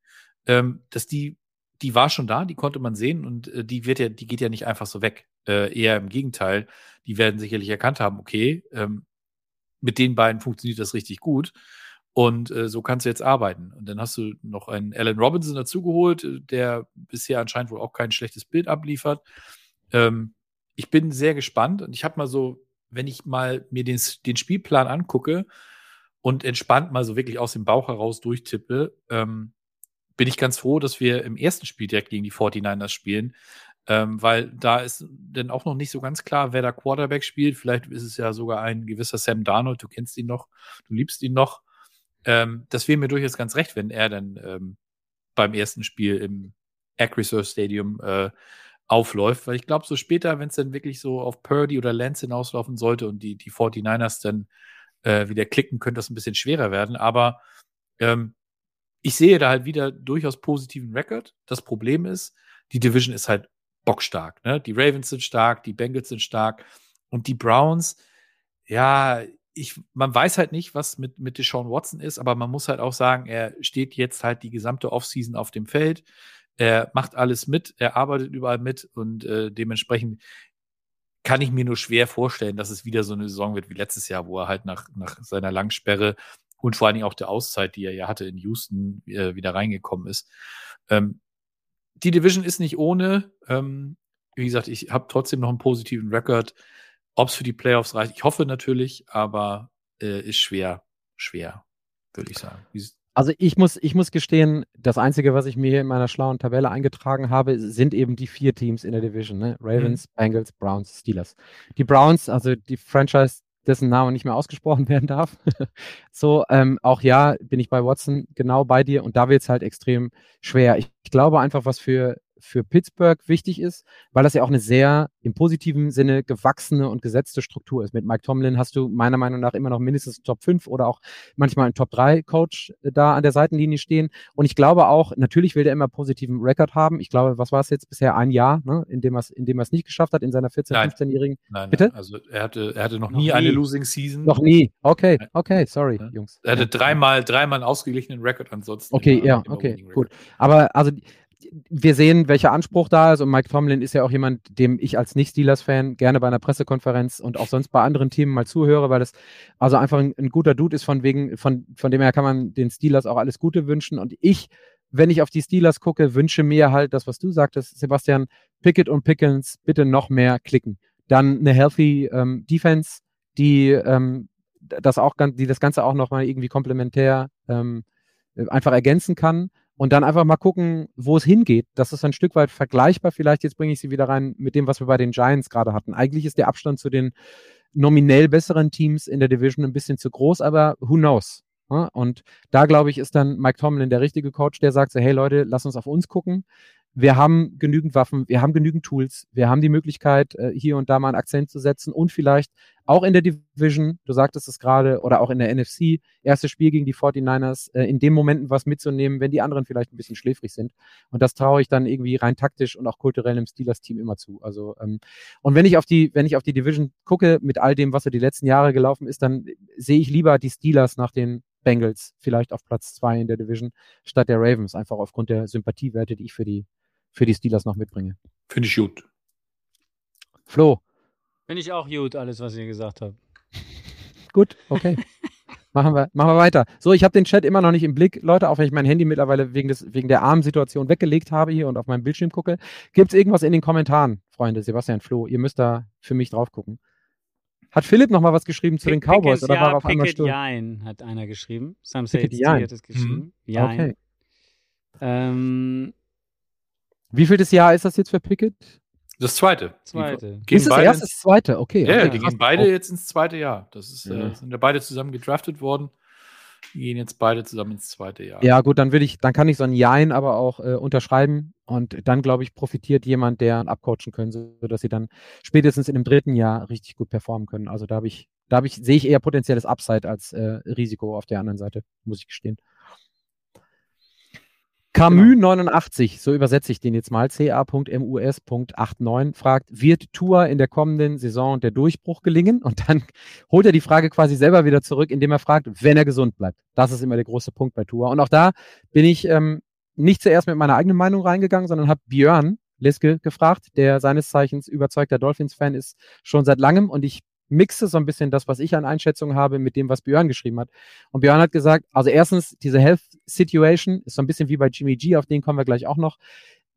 ähm, dass die, die war schon da, die konnte man sehen und äh, die wird ja, die geht ja nicht einfach so weg. Äh, eher im Gegenteil, die werden sicherlich erkannt haben, okay, ähm, mit den beiden funktioniert das richtig gut. Und äh, so kannst du jetzt arbeiten. Und dann hast du noch einen Alan Robinson dazugeholt, äh, der bisher anscheinend wohl auch kein schlechtes Bild abliefert. Ähm, ich bin sehr gespannt und ich habe mal so, wenn ich mal mir den, den Spielplan angucke und entspannt mal so wirklich aus dem Bauch heraus durchtippe, ähm, bin ich ganz froh, dass wir im ersten Spiel direkt gegen die 49ers spielen, ähm, weil da ist dann auch noch nicht so ganz klar, wer da Quarterback spielt. Vielleicht ist es ja sogar ein gewisser Sam Darnold, du kennst ihn noch, du liebst ihn noch. Ähm, das wäre mir durchaus ganz recht, wenn er dann ähm, beim ersten Spiel im Acrisure Stadium äh, aufläuft, weil ich glaube, so später, wenn es dann wirklich so auf Purdy oder Lance hinauslaufen sollte und die, die 49ers dann äh, wieder klicken, könnte das ein bisschen schwerer werden. Aber ähm, ich sehe da halt wieder durchaus positiven Record. Das Problem ist, die Division ist halt bockstark. Ne? Die Ravens sind stark, die Bengals sind stark und die Browns, ja, ich, man weiß halt nicht, was mit, mit Deshaun Watson ist, aber man muss halt auch sagen, er steht jetzt halt die gesamte Offseason auf dem Feld. Er macht alles mit, er arbeitet überall mit und äh, dementsprechend kann ich mir nur schwer vorstellen, dass es wieder so eine Saison wird wie letztes Jahr, wo er halt nach, nach seiner Langsperre und vor allen Dingen auch der Auszeit, die er ja hatte in Houston, äh, wieder reingekommen ist. Ähm, die Division ist nicht ohne. Ähm, wie gesagt, ich habe trotzdem noch einen positiven Rekord. Ob es für die Playoffs reicht, ich hoffe natürlich, aber äh, ist schwer, schwer, würde ich sagen. Also ich muss, ich muss gestehen, das Einzige, was ich mir hier in meiner schlauen Tabelle eingetragen habe, sind eben die vier Teams in der Division. Ne? Ravens, mhm. Bengals, Browns, Steelers. Die Browns, also die Franchise, dessen Name nicht mehr ausgesprochen [LAUGHS] werden darf. so, ähm, auch ja, bin ich bei Watson genau bei dir und da wird es halt extrem schwer. Ich, ich glaube einfach, was für für Pittsburgh wichtig ist, weil das ja auch eine sehr im positiven Sinne gewachsene und gesetzte Struktur ist. Mit Mike Tomlin hast du meiner Meinung nach immer noch mindestens Top 5 oder auch manchmal einen Top 3 Coach äh, da an der Seitenlinie stehen. Und ich glaube auch, natürlich will der immer positiven Rekord haben. Ich glaube, was war es jetzt bisher? Ein Jahr, ne, in dem er es nicht geschafft hat, in seiner 14-, 15-jährigen. Nein, Bitte? also er hatte, er hatte noch, noch nie, nie, eine Losing Season. Noch nie. Okay, okay, sorry, ja. Jungs. Er hatte dreimal, dreimal einen ausgeglichenen Rekord ansonsten. Okay, ja, okay, gut. Aber also wir sehen, welcher Anspruch da ist und Mike Tomlin ist ja auch jemand, dem ich als Nicht-Steelers-Fan gerne bei einer Pressekonferenz und auch sonst bei anderen Themen mal zuhöre, weil das also einfach ein, ein, guter Dude ist, von wegen, von, von dem her kann man den Steelers auch alles Gute wünschen und ich, wenn ich auf die Steelers gucke, wünsche mir halt das, was du sagtest, Sebastian, Pickett und Pickens bitte noch mehr klicken. Dann eine healthy ähm, Defense, die ähm, das auch, die das Ganze auch nochmal irgendwie komplementär ähm, einfach ergänzen kann und dann einfach mal gucken, wo es hingeht. Das ist ein Stück weit vergleichbar. Vielleicht jetzt bringe ich sie wieder rein mit dem, was wir bei den Giants gerade hatten. Eigentlich ist der Abstand zu den nominell besseren Teams in der Division ein bisschen zu groß, aber who knows? Und da glaube ich, ist dann Mike Tomlin der richtige Coach, der sagt so, hey Leute, lass uns auf uns gucken wir haben genügend Waffen, wir haben genügend Tools, wir haben die Möglichkeit, äh, hier und da mal einen Akzent zu setzen und vielleicht auch in der Division, du sagtest es gerade, oder auch in der NFC, erstes Spiel gegen die 49ers, äh, in den Momenten was mitzunehmen, wenn die anderen vielleicht ein bisschen schläfrig sind. Und das traue ich dann irgendwie rein taktisch und auch kulturell im Steelers-Team immer zu. Also, ähm, und wenn ich auf die, wenn ich auf die Division gucke, mit all dem, was so die letzten Jahre gelaufen ist, dann sehe ich lieber die Steelers nach den Bengals vielleicht auf Platz zwei in der Division statt der Ravens, einfach aufgrund der Sympathiewerte, die ich für die für die Steelers noch mitbringe. Finde ich gut. Flo. Finde ich auch gut, alles, was ihr gesagt habt. [LAUGHS] gut, okay. machen, wir, machen wir weiter. So, ich habe den Chat immer noch nicht im Blick, Leute, auch wenn ich mein Handy mittlerweile wegen, des, wegen der Armsituation weggelegt habe hier und auf meinem Bildschirm gucke. Gibt es irgendwas in den Kommentaren, Freunde, Sebastian, Flo? Ihr müsst da für mich drauf gucken. Hat Philipp noch mal was geschrieben zu Pick, den Cowboys? oder ja, war er auf einmal still? Jein, hat einer geschrieben. Sam Pickett hat es geschrieben. Mhm. Jein. Okay. Ähm, wie viel das Jahr ist das jetzt für Pickett? Das zweite. Zweite. Ist das erste, das zweite? Okay. Ja, okay. die gehen beide jetzt ins zweite Jahr. Das ist, ja. äh, sind ja beide zusammen gedraftet worden. Die gehen jetzt beide zusammen ins zweite Jahr. Ja, gut, dann will ich, dann kann ich so ein Jein aber auch äh, unterschreiben. Und dann, glaube ich, profitiert jemand, der abcoachen können, sodass sie dann spätestens in dem dritten Jahr richtig gut performen können. Also da habe ich, da habe ich, sehe ich eher potenzielles Upside als äh, Risiko auf der anderen Seite, muss ich gestehen. Camus genau. 89, so übersetze ich den jetzt mal, ca.mus.89, fragt, wird Tour in der kommenden Saison der Durchbruch gelingen? Und dann [LAUGHS] holt er die Frage quasi selber wieder zurück, indem er fragt, wenn er gesund bleibt. Das ist immer der große Punkt bei Tour. Und auch da bin ich ähm, nicht zuerst mit meiner eigenen Meinung reingegangen, sondern habe Björn Liske gefragt, der seines Zeichens überzeugter Dolphins-Fan ist, schon seit langem. Und ich mixe so ein bisschen das, was ich an Einschätzungen habe, mit dem, was Björn geschrieben hat. Und Björn hat gesagt, also erstens, diese Health Situation ist so ein bisschen wie bei Jimmy G, auf den kommen wir gleich auch noch.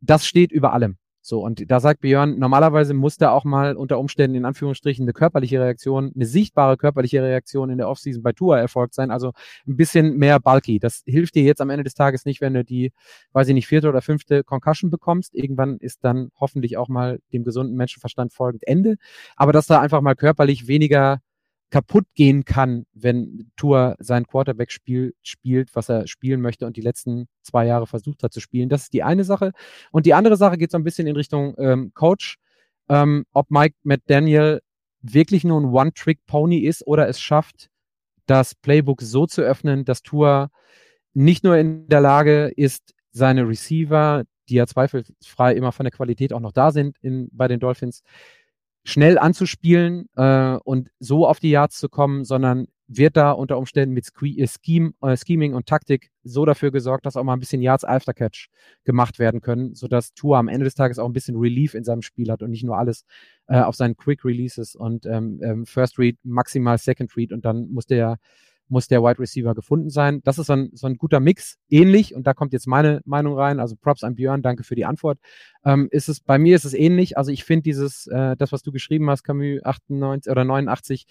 Das steht über allem. So, und da sagt Björn, normalerweise muss da auch mal unter Umständen in Anführungsstrichen eine körperliche Reaktion, eine sichtbare körperliche Reaktion in der Offseason bei Tour erfolgt sein, also ein bisschen mehr bulky. Das hilft dir jetzt am Ende des Tages nicht, wenn du die, weiß ich nicht, vierte oder fünfte Concussion bekommst. Irgendwann ist dann hoffentlich auch mal dem gesunden Menschenverstand folgend Ende. Aber dass da einfach mal körperlich weniger kaputt gehen kann, wenn Tour sein Quarterback-Spiel spielt, was er spielen möchte und die letzten zwei Jahre versucht hat zu spielen. Das ist die eine Sache. Und die andere Sache geht so ein bisschen in Richtung ähm, Coach, ähm, ob Mike McDaniel wirklich nur ein One-Trick-Pony ist oder es schafft, das Playbook so zu öffnen, dass Tour nicht nur in der Lage ist, seine Receiver, die ja zweifelsfrei immer von der Qualität auch noch da sind in, bei den Dolphins, schnell anzuspielen äh, und so auf die Yards zu kommen, sondern wird da unter Umständen mit äh, Scheme, äh, Scheming und Taktik so dafür gesorgt, dass auch mal ein bisschen Yards Aftercatch gemacht werden können, sodass Tour am Ende des Tages auch ein bisschen Relief in seinem Spiel hat und nicht nur alles äh, auf seinen Quick Releases und ähm, ähm, First Read, maximal Second Read und dann muss der muss der Wide Receiver gefunden sein. Das ist so ein, so ein guter Mix. Ähnlich, und da kommt jetzt meine Meinung rein, also Props an Björn, danke für die Antwort. Ähm, ist es, bei mir ist es ähnlich. Also ich finde dieses, äh, das, was du geschrieben hast, Camus 98 oder 89,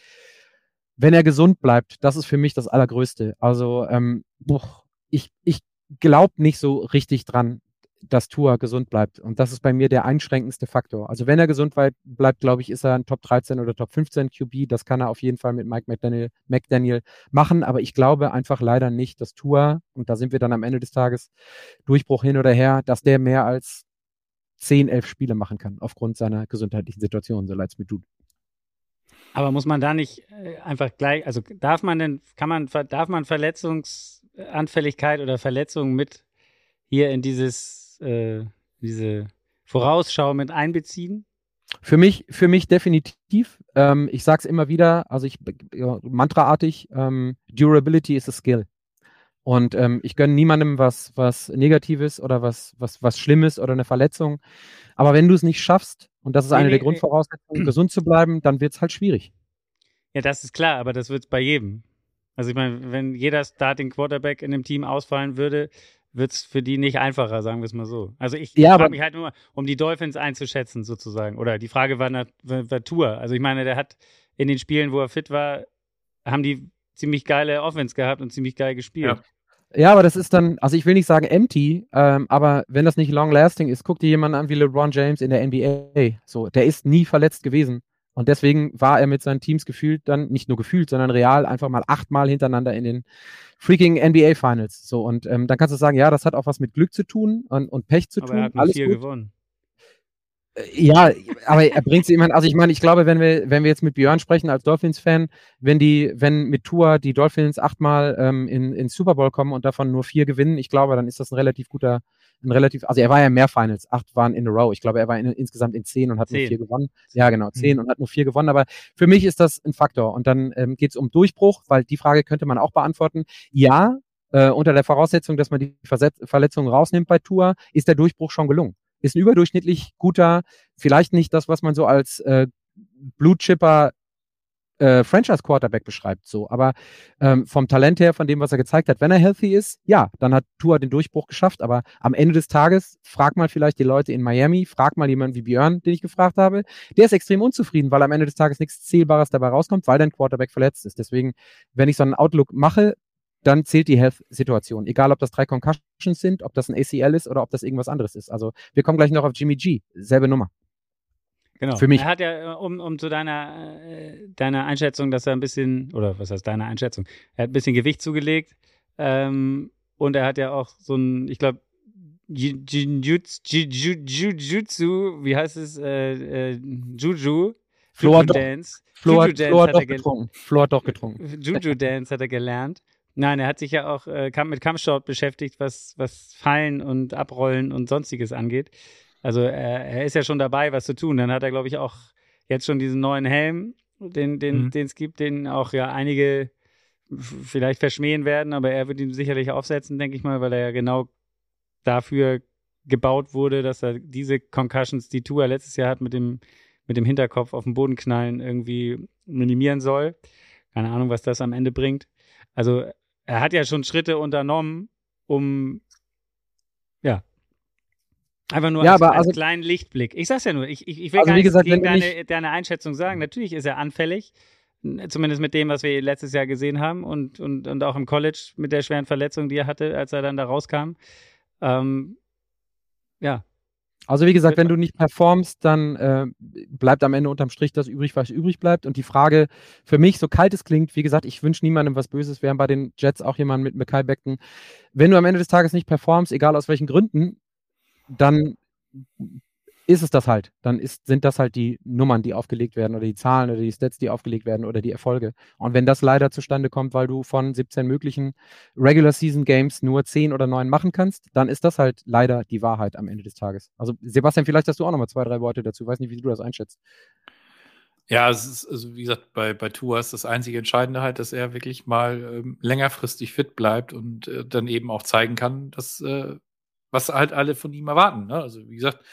wenn er gesund bleibt, das ist für mich das Allergrößte. Also ähm, ich, ich glaube nicht so richtig dran, dass Tua gesund bleibt. Und das ist bei mir der einschränkendste Faktor. Also wenn er gesund bleibt, glaube ich, ist er ein Top 13 oder Top 15 QB. Das kann er auf jeden Fall mit Mike McDaniel, McDaniel machen. Aber ich glaube einfach leider nicht, dass Tua, und da sind wir dann am Ende des Tages, Durchbruch hin oder her, dass der mehr als 10, 11 Spiele machen kann, aufgrund seiner gesundheitlichen Situation, so leid es mir tut. Aber muss man da nicht äh, einfach gleich, also darf man denn, kann man, darf man Verletzungsanfälligkeit oder Verletzungen mit hier in dieses äh, diese Vorausschau mit einbeziehen? Für mich, für mich definitiv. Ähm, ich sage es immer wieder, also ich ja, mantraartig, ähm, Durability is a skill. Und ähm, ich gönne niemandem was, was Negatives oder was, was, was Schlimmes oder eine Verletzung. Aber wenn du es nicht schaffst, und das ist eine nee, der nee, Grundvoraussetzungen, nee. gesund zu bleiben, dann wird es halt schwierig. Ja, das ist klar, aber das wird es bei jedem. Also ich meine, wenn jeder Starting Quarterback in dem Team ausfallen würde, wird es für die nicht einfacher, sagen wir es mal so. Also ich ja, frage mich halt nur, um die Dolphins einzuschätzen sozusagen. Oder die Frage war, war Tour. Also ich meine, der hat in den Spielen, wo er fit war, haben die ziemlich geile Offense gehabt und ziemlich geil gespielt. Ja. Ja, aber das ist dann, also ich will nicht sagen empty, ähm, aber wenn das nicht long lasting ist, guck dir jemanden an wie LeBron James in der NBA. So, der ist nie verletzt gewesen. Und deswegen war er mit seinen Teams gefühlt dann, nicht nur gefühlt, sondern real einfach mal achtmal hintereinander in den freaking NBA Finals. So, und ähm, dann kannst du sagen, ja, das hat auch was mit Glück zu tun und, und Pech zu aber tun. Er hat Alles vier gut. gewonnen. Äh, ja, aber er bringt sie immer, also ich meine, ich glaube, wenn wir, wenn wir jetzt mit Björn sprechen als Dolphins-Fan, wenn die, wenn mit Tour die Dolphins achtmal ähm, in, in Super Bowl kommen und davon nur vier gewinnen, ich glaube, dann ist das ein relativ guter, ein relativ, also er war ja mehr Finals, acht waren in a row. Ich glaube, er war in, insgesamt in zehn und hat zehn. nur vier gewonnen. Ja, genau, zehn mhm. und hat nur vier gewonnen. Aber für mich ist das ein Faktor. Und dann ähm, geht es um Durchbruch, weil die Frage könnte man auch beantworten. Ja, äh, unter der Voraussetzung, dass man die Verset Verletzungen rausnimmt bei Tour, ist der Durchbruch schon gelungen. Ist ein überdurchschnittlich guter, vielleicht nicht das, was man so als äh, Blue Chipper äh, Franchise-Quarterback beschreibt, so. Aber ähm, vom Talent her, von dem, was er gezeigt hat, wenn er healthy ist, ja, dann hat Tua den Durchbruch geschafft. Aber am Ende des Tages, frag mal vielleicht die Leute in Miami, frag mal jemanden wie Björn, den ich gefragt habe, der ist extrem unzufrieden, weil am Ende des Tages nichts Zählbares dabei rauskommt, weil dein Quarterback verletzt ist. Deswegen, wenn ich so einen Outlook mache, dann zählt die Health-Situation. Egal, ob das drei Concussions sind, ob das ein ACL ist oder ob das irgendwas anderes ist. Also wir kommen gleich noch auf Jimmy G. Selbe Nummer. Genau. Für mich. Er hat ja, um, um zu deiner, äh, deiner Einschätzung, dass er ein bisschen, oder was heißt deine Einschätzung? Er hat ein bisschen Gewicht zugelegt. Ähm, und er hat ja auch so ein, ich glaube, Jujutsu, wie heißt es? Äh, äh, Juju. Flo Juju Dance. Flo, Juju Dance Flo hat, hat, getrunken. Flo hat doch getrunken. Juju Dance hat er gelernt. Nein, er hat sich ja auch äh, mit Kampfsport beschäftigt, was, was Fallen und Abrollen und sonstiges angeht. Also er, er ist ja schon dabei, was zu tun. Dann hat er, glaube ich, auch jetzt schon diesen neuen Helm, den den mhm. es gibt, den auch ja einige vielleicht verschmähen werden, aber er wird ihn sicherlich aufsetzen, denke ich mal, weil er ja genau dafür gebaut wurde, dass er diese Concussions, die Tua letztes Jahr hat, mit dem, mit dem Hinterkopf auf den Boden knallen, irgendwie minimieren soll. Keine Ahnung, was das am Ende bringt. Also er hat ja schon Schritte unternommen, um ja, Einfach nur ja, als, aber als also, kleinen Lichtblick. Ich sag's ja nur, ich, ich, ich will also gar nicht gesagt, gegen deine, deine Einschätzung sagen. Natürlich ist er anfällig, zumindest mit dem, was wir letztes Jahr gesehen haben und, und, und auch im College mit der schweren Verletzung, die er hatte, als er dann da rauskam. Ähm, ja. Also wie gesagt, wenn du nicht performst, dann äh, bleibt am Ende unterm Strich das übrig, was übrig bleibt. Und die Frage für mich, so kalt es klingt, wie gesagt, ich wünsche niemandem was Böses. Wir haben bei den Jets auch jemanden mit Mackay Beckton. Wenn du am Ende des Tages nicht performst, egal aus welchen Gründen, dann ist es das halt. Dann ist, sind das halt die Nummern, die aufgelegt werden oder die Zahlen oder die Stats, die aufgelegt werden oder die Erfolge. Und wenn das leider zustande kommt, weil du von 17 möglichen Regular Season Games nur 10 oder 9 machen kannst, dann ist das halt leider die Wahrheit am Ende des Tages. Also Sebastian, vielleicht hast du auch noch mal zwei, drei Worte dazu. Ich weiß nicht, wie du das einschätzt. Ja, es ist, also wie gesagt, bei, bei Tua ist das einzige Entscheidende halt, dass er wirklich mal ähm, längerfristig fit bleibt und äh, dann eben auch zeigen kann, dass äh, was halt alle von ihm erwarten. Ne? Also wie gesagt,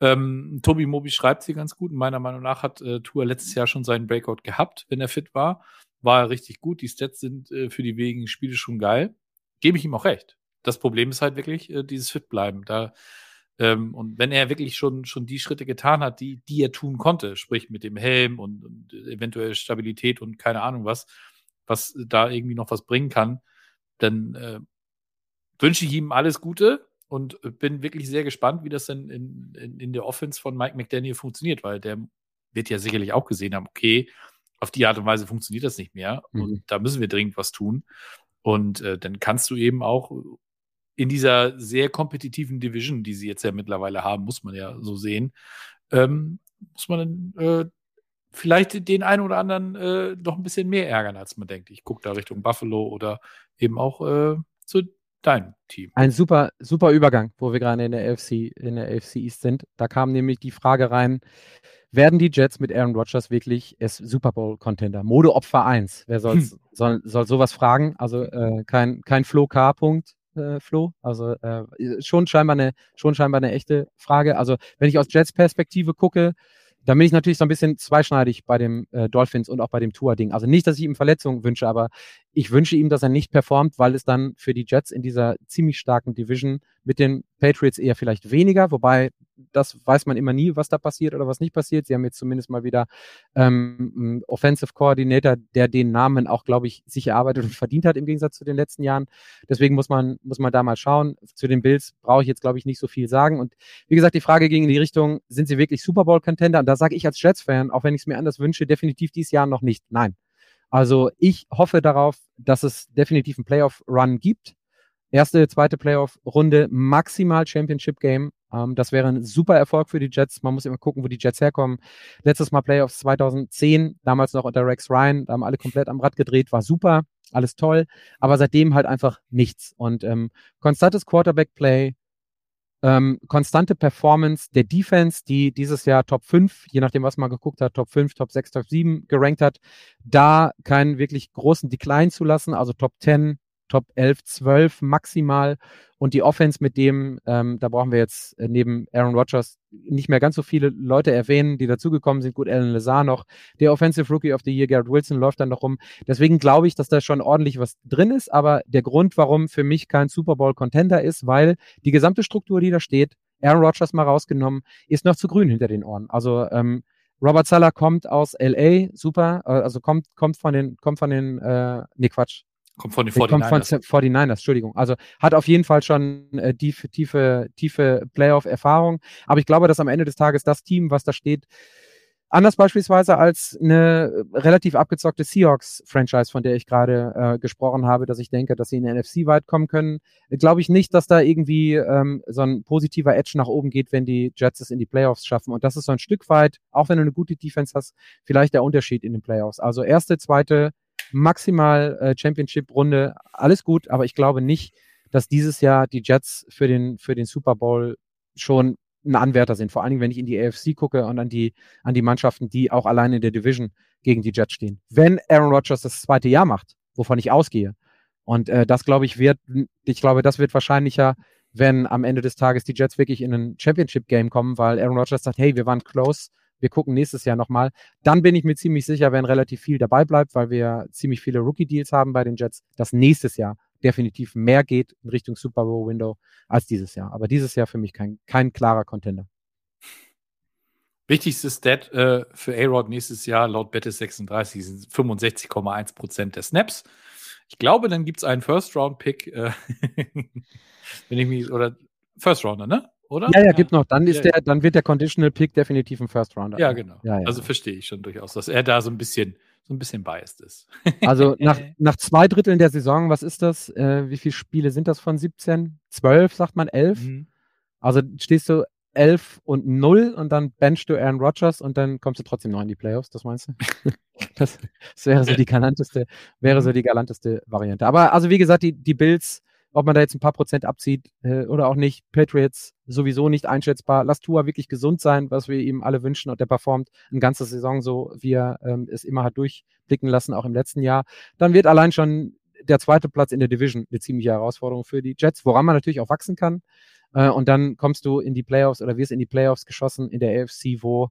ähm, Tobi Mobi schreibt sie ganz gut. Meiner Meinung nach hat äh, Tour letztes Jahr schon seinen Breakout gehabt, wenn er fit war. War er richtig gut. Die Stats sind äh, für die wenigen Spiele schon geil. Gebe ich ihm auch recht. Das Problem ist halt wirklich äh, dieses Fitbleiben. Da ähm, und wenn er wirklich schon schon die Schritte getan hat, die die er tun konnte, sprich mit dem Helm und, und eventuell Stabilität und keine Ahnung was, was da irgendwie noch was bringen kann, dann äh, wünsche ich ihm alles Gute und bin wirklich sehr gespannt, wie das denn in, in, in der Offense von Mike McDaniel funktioniert, weil der wird ja sicherlich auch gesehen haben, okay, auf die Art und Weise funktioniert das nicht mehr mhm. und da müssen wir dringend was tun. Und äh, dann kannst du eben auch in dieser sehr kompetitiven Division, die sie jetzt ja mittlerweile haben, muss man ja so sehen, ähm, muss man dann äh, vielleicht den einen oder anderen äh, noch ein bisschen mehr ärgern, als man denkt. Ich gucke da Richtung Buffalo oder eben auch äh, zu dein Team. Ein super, super Übergang, wo wir gerade in der AFC, in der AFC East sind. Da kam nämlich die Frage rein, werden die Jets mit Aaron Rodgers wirklich es Super Bowl Contender? Modeopfer 1. Wer hm. soll, soll sowas fragen? Also äh, kein, kein Flo K. Punkt. Äh, Flo, also äh, schon scheinbar eine schon scheinbar eine echte Frage. Also wenn ich aus Jets Perspektive gucke, dann bin ich natürlich so ein bisschen zweischneidig bei dem äh, Dolphins und auch bei dem Tour-Ding. Also nicht, dass ich ihm Verletzungen wünsche, aber ich wünsche ihm, dass er nicht performt, weil es dann für die Jets in dieser ziemlich starken Division mit den Patriots eher vielleicht weniger, wobei das weiß man immer nie, was da passiert oder was nicht passiert. Sie haben jetzt zumindest mal wieder ähm, Offensive Coordinator, der den Namen auch, glaube ich, sich erarbeitet und verdient hat im Gegensatz zu den letzten Jahren. Deswegen muss man, muss man da mal schauen. Zu den Bills brauche ich jetzt, glaube ich, nicht so viel sagen. Und wie gesagt, die Frage ging in die Richtung, sind sie wirklich Super Bowl-Contender? Und da sage ich als Jets-Fan, auch wenn ich es mir anders wünsche, definitiv dieses Jahr noch nicht. Nein. Also ich hoffe darauf, dass es definitiv einen Playoff-Run gibt. Erste, zweite Playoff-Runde, maximal Championship-Game. Ähm, das wäre ein super Erfolg für die Jets. Man muss immer gucken, wo die Jets herkommen. Letztes Mal Playoffs 2010, damals noch unter Rex Ryan. Da haben alle komplett am Rad gedreht, war super, alles toll. Aber seitdem halt einfach nichts. Und ähm, konstantes Quarterback-Play, ähm, konstante Performance der Defense, die dieses Jahr Top 5, je nachdem, was man geguckt hat, Top 5, Top 6, Top 7 gerankt hat, da keinen wirklich großen Decline zu lassen, also Top 10, Top 11, 12 maximal. Und die Offense mit dem, ähm, da brauchen wir jetzt äh, neben Aaron Rodgers nicht mehr ganz so viele Leute erwähnen, die dazugekommen sind. Gut, Alan Lazar noch. Der Offensive Rookie of the Year, Garrett Wilson, läuft dann noch rum. Deswegen glaube ich, dass da schon ordentlich was drin ist. Aber der Grund, warum für mich kein Super Bowl Contender ist, weil die gesamte Struktur, die da steht, Aaron Rodgers mal rausgenommen, ist noch zu grün hinter den Ohren. Also ähm, Robert Sala kommt aus LA, super, äh, also kommt, kommt von den, kommt von den, äh, nee, Quatsch, Kommt von den 49ers. Kommt von 49ers, Entschuldigung. Also hat auf jeden Fall schon äh, tiefe, tiefe, tiefe Playoff-Erfahrung. Aber ich glaube, dass am Ende des Tages das Team, was da steht, Anders beispielsweise als eine relativ abgezockte Seahawks-Franchise, von der ich gerade äh, gesprochen habe, dass ich denke, dass sie in der NFC weit kommen können. Glaube ich nicht, dass da irgendwie ähm, so ein positiver Edge nach oben geht, wenn die Jets es in die Playoffs schaffen. Und das ist so ein Stück weit, auch wenn du eine gute Defense hast, vielleicht der Unterschied in den Playoffs. Also erste, zweite, maximal äh, Championship-Runde, alles gut, aber ich glaube nicht, dass dieses Jahr die Jets für den, für den Super Bowl schon ein Anwärter sind. Vor allen Dingen, wenn ich in die AFC gucke und an die, an die Mannschaften, die auch alleine in der Division gegen die Jets stehen. Wenn Aaron Rodgers das zweite Jahr macht, wovon ich ausgehe, und äh, das glaube ich wird, ich glaube, das wird wahrscheinlicher, wenn am Ende des Tages die Jets wirklich in ein Championship-Game kommen, weil Aaron Rodgers sagt, hey, wir waren close, wir gucken nächstes Jahr nochmal. Dann bin ich mir ziemlich sicher, wenn relativ viel dabei bleibt, weil wir ziemlich viele Rookie-Deals haben bei den Jets, dass nächstes Jahr definitiv mehr geht in Richtung Super Bowl Window als dieses Jahr. Aber dieses Jahr für mich kein, kein klarer Contender. Wichtigstes Stat äh, für A-Rod nächstes Jahr laut Bettes 36 sind 65,1 Prozent der Snaps. Ich glaube, dann gibt es einen First-Round-Pick, äh, [LAUGHS] wenn ich mich, oder First-Rounder, ne? Oder? Ja, ja, gibt noch. Dann ist ja, der, dann wird der Conditional Pick definitiv ein First Rounder. Ja, genau. Ja, ja. Also verstehe ich schon durchaus, dass er da so ein bisschen so ein bisschen biased ist. [LAUGHS] Also nach, nach zwei Dritteln der Saison, was ist das? Äh, wie viele Spiele sind das von 17? 12, sagt man, 11? Mhm. Also stehst du 11 und 0 und dann benchst du Aaron Rodgers und dann kommst du trotzdem noch in die Playoffs, das meinst du? das, [LAUGHS] das, wäre so die galanteste, wäre so die galanteste Variante. Aber also wie gesagt, die, die Bills ob man da jetzt ein paar Prozent abzieht äh, oder auch nicht. Patriots sowieso nicht einschätzbar. Lass Tua wirklich gesund sein, was wir ihm alle wünschen und der performt eine ganze Saison so, wie er ähm, es immer hat durchblicken lassen, auch im letzten Jahr. Dann wird allein schon der zweite Platz in der Division eine ziemliche Herausforderung für die Jets, woran man natürlich auch wachsen kann. Äh, und dann kommst du in die Playoffs oder wirst in die Playoffs geschossen in der AFC, wo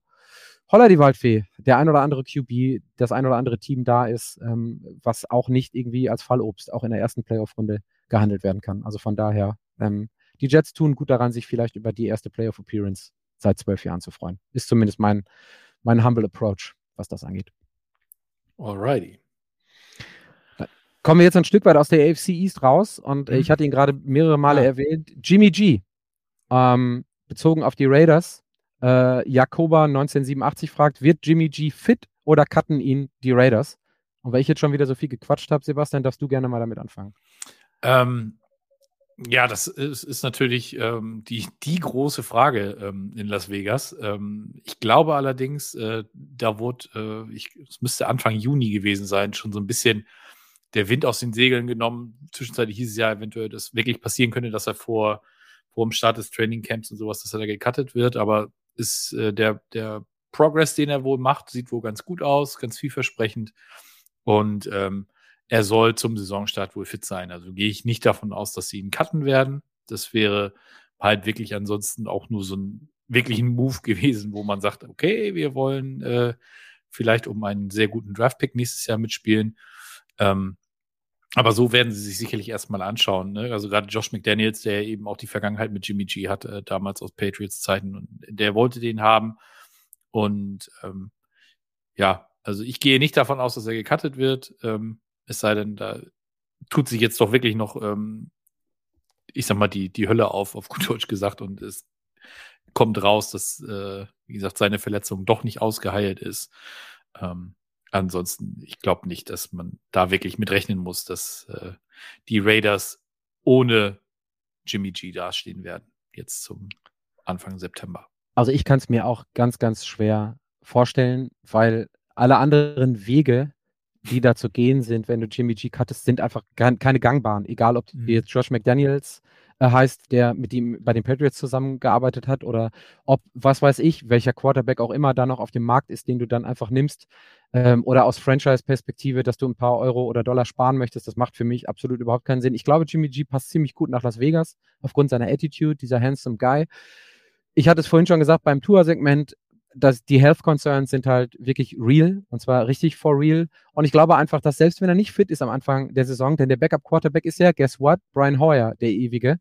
Holla die Waldfee, der ein oder andere QB, das ein oder andere Team da ist, ähm, was auch nicht irgendwie als Fallobst auch in der ersten Playoff-Runde gehandelt werden kann. Also von daher, ähm, die Jets tun gut daran, sich vielleicht über die erste Playoff Appearance seit zwölf Jahren zu freuen. Ist zumindest mein, mein humble Approach, was das angeht. Alrighty. kommen wir jetzt ein Stück weit aus der AFC East raus und mhm. ich hatte ihn gerade mehrere Male ah. erwähnt. Jimmy G, ähm, bezogen auf die Raiders. Äh, Jakoba 1987 fragt, wird Jimmy G fit oder cutten ihn die Raiders? Und weil ich jetzt schon wieder so viel gequatscht habe, Sebastian, darfst du gerne mal damit anfangen. Ähm, ja, das ist, ist natürlich ähm, die, die große Frage ähm, in Las Vegas. Ähm, ich glaube allerdings, äh, da wurde, äh, ich, es müsste Anfang Juni gewesen sein, schon so ein bisschen der Wind aus den Segeln genommen. Zwischenzeitlich hieß es ja eventuell, dass wirklich passieren könnte, dass er vor, vor dem Start des Trainingcamps und sowas, dass er da gecuttet wird. Aber ist äh, der, der Progress, den er wohl macht, sieht wohl ganz gut aus, ganz vielversprechend. Und ähm, er soll zum Saisonstart wohl fit sein. Also gehe ich nicht davon aus, dass sie ihn cutten werden. Das wäre halt wirklich ansonsten auch nur so ein wirklichen Move [LAUGHS] gewesen, wo man sagt, okay, wir wollen äh, vielleicht um einen sehr guten Draftpick nächstes Jahr mitspielen. Ähm, aber so werden sie sich sicherlich erstmal anschauen. Ne? Also gerade Josh McDaniels, der eben auch die Vergangenheit mit Jimmy G hat, äh, damals aus Patriots Zeiten, und der wollte den haben. Und ähm, ja, also ich gehe nicht davon aus, dass er gecuttet wird. Ähm, es sei denn, da tut sich jetzt doch wirklich noch, ähm, ich sag mal, die, die Hölle auf, auf gut Deutsch gesagt, und es kommt raus, dass, äh, wie gesagt, seine Verletzung doch nicht ausgeheilt ist. Ähm, ansonsten, ich glaube nicht, dass man da wirklich mit rechnen muss, dass äh, die Raiders ohne Jimmy G dastehen werden, jetzt zum Anfang September. Also ich kann es mir auch ganz, ganz schwer vorstellen, weil alle anderen Wege, die da zu gehen sind, wenn du Jimmy G cuttest, sind einfach keine gangbaren. Egal, ob mhm. jetzt Josh McDaniels äh, heißt, der mit ihm bei den Patriots zusammengearbeitet hat, oder ob, was weiß ich, welcher Quarterback auch immer da noch auf dem Markt ist, den du dann einfach nimmst, ähm, oder aus Franchise-Perspektive, dass du ein paar Euro oder Dollar sparen möchtest, das macht für mich absolut überhaupt keinen Sinn. Ich glaube, Jimmy G passt ziemlich gut nach Las Vegas, aufgrund seiner Attitude, dieser handsome Guy. Ich hatte es vorhin schon gesagt, beim Tour-Segment, dass die Health Concerns sind halt wirklich real und zwar richtig for real. Und ich glaube einfach, dass selbst wenn er nicht fit ist am Anfang der Saison, denn der Backup Quarterback ist ja, guess what? Brian Hoyer, der ewige.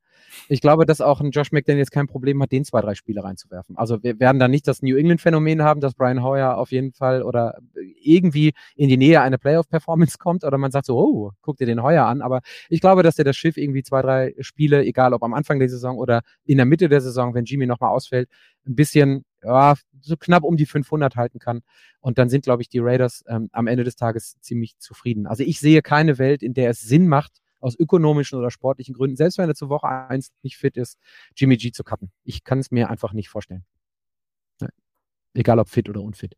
Ich glaube, dass auch ein Josh McDaniels kein Problem hat, den zwei, drei Spiele reinzuwerfen. Also wir werden dann nicht das New England Phänomen haben, dass Brian Hoyer auf jeden Fall oder irgendwie in die Nähe einer Playoff Performance kommt oder man sagt so, oh, guck dir den Hoyer an. Aber ich glaube, dass der das Schiff irgendwie zwei, drei Spiele, egal ob am Anfang der Saison oder in der Mitte der Saison, wenn Jimmy nochmal ausfällt, ein bisschen ja, so knapp um die 500 halten kann. Und dann sind, glaube ich, die Raiders ähm, am Ende des Tages ziemlich zufrieden. Also ich sehe keine Welt, in der es Sinn macht, aus ökonomischen oder sportlichen Gründen, selbst wenn er zur Woche 1 nicht fit ist, Jimmy G zu cutten. Ich kann es mir einfach nicht vorstellen. Egal ob fit oder unfit.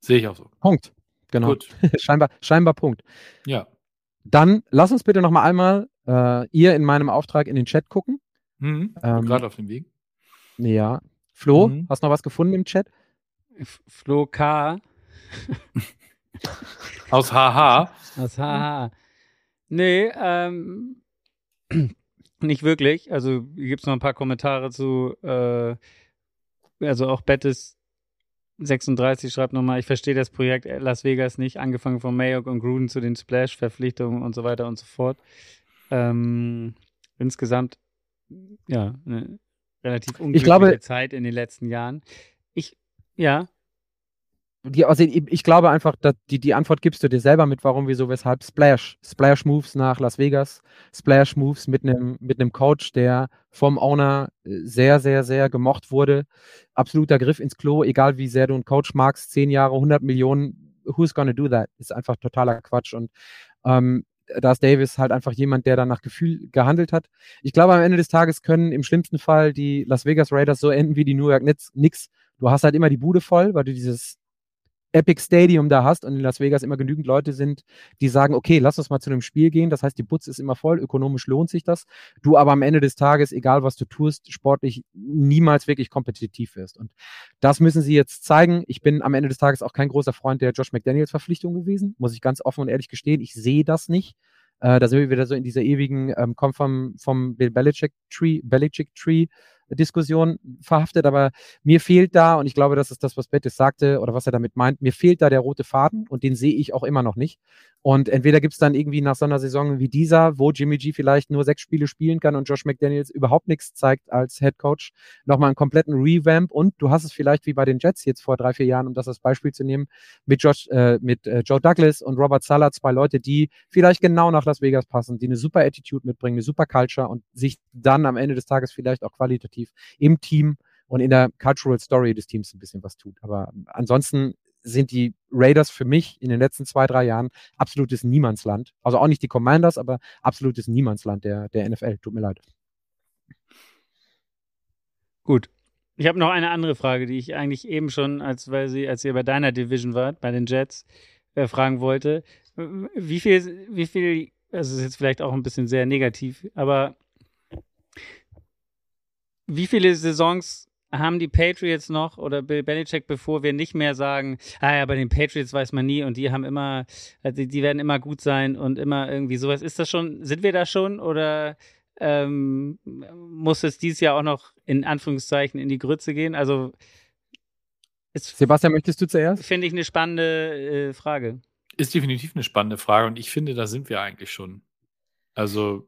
Sehe ich auch so. Punkt. Genau. Gut. [LAUGHS] scheinbar, scheinbar Punkt. Ja. Dann lass uns bitte noch mal einmal äh, ihr in meinem Auftrag in den Chat gucken. Mhm. Ähm, Gerade auf dem Weg. Ja. Flo, mhm. hast du noch was gefunden im Chat? Flo K. [LAUGHS] Aus HH. Aus HH. Nee, ähm, [CLEARS THROAT] nicht wirklich. Also hier gibt es noch ein paar Kommentare zu, äh, also auch Bettes 36 schreibt nochmal, ich verstehe das Projekt Las Vegas nicht, angefangen von Mayock und Gruden zu den Splash-Verpflichtungen und so weiter und so fort. Ähm, insgesamt, ja, eine relativ unglückliche glaube, Zeit in den letzten Jahren. Ich, ja. Die, also ich glaube einfach, dass die, die Antwort gibst du dir selber mit, warum, wieso, weshalb Splash. Splash Moves nach Las Vegas, Splash Moves mit einem mit Coach, der vom Owner äh, sehr, sehr, sehr gemocht wurde. Absoluter Griff ins Klo, egal wie sehr du einen Coach magst, 10 Jahre, 100 Millionen, who's gonna do that? Ist einfach totaler Quatsch. Und ähm, da ist Davis halt einfach jemand, der dann nach Gefühl gehandelt hat. Ich glaube, am Ende des Tages können im schlimmsten Fall die Las Vegas Raiders so enden wie die New York Knicks. Du hast halt immer die Bude voll, weil du dieses Epic Stadium da hast und in Las Vegas immer genügend Leute sind, die sagen, okay, lass uns mal zu einem Spiel gehen. Das heißt, die Putz ist immer voll, ökonomisch lohnt sich das. Du aber am Ende des Tages, egal was du tust, sportlich niemals wirklich kompetitiv wirst. Und das müssen sie jetzt zeigen. Ich bin am Ende des Tages auch kein großer Freund der Josh McDaniels Verpflichtung gewesen, muss ich ganz offen und ehrlich gestehen. Ich sehe das nicht. Äh, da sind wir wieder so in dieser ewigen, ähm, kommt vom, vom Belichick Tree, Belichick Tree Diskussion verhaftet, aber mir fehlt da, und ich glaube, das ist das, was Bettis sagte oder was er damit meint, mir fehlt da der rote Faden und den sehe ich auch immer noch nicht. Und entweder gibt es dann irgendwie nach so einer Saison wie dieser, wo Jimmy G vielleicht nur sechs Spiele spielen kann und Josh McDaniels überhaupt nichts zeigt als Head Coach, nochmal einen kompletten Revamp und du hast es vielleicht wie bei den Jets jetzt vor drei, vier Jahren, um das als Beispiel zu nehmen, mit, Josh, äh, mit äh, Joe Douglas und Robert Sala, zwei Leute, die vielleicht genau nach Las Vegas passen, die eine super Attitude mitbringen, eine super Culture und sich dann am Ende des Tages vielleicht auch qualitativ im Team und in der Cultural Story des Teams ein bisschen was tut. Aber ansonsten sind die Raiders für mich in den letzten zwei, drei Jahren absolutes Niemandsland. Also auch nicht die Commanders, aber absolutes Niemandsland der, der NFL. Tut mir leid. Gut. Ich habe noch eine andere Frage, die ich eigentlich eben schon, als, weil sie, als ihr bei deiner Division wart, bei den Jets, äh, fragen wollte. Wie viel, wie viel, das ist jetzt vielleicht auch ein bisschen sehr negativ, aber wie viele Saisons haben die Patriots noch oder Bill Belichick, bevor wir nicht mehr sagen, ah ja, bei den Patriots weiß man nie und die haben immer, also die werden immer gut sein und immer irgendwie sowas. Ist das schon, sind wir da schon oder ähm, muss es dieses Jahr auch noch in Anführungszeichen in die Grütze gehen? Also Sebastian, möchtest du zuerst? Finde ich eine spannende äh, Frage. Ist definitiv eine spannende Frage und ich finde, da sind wir eigentlich schon. Also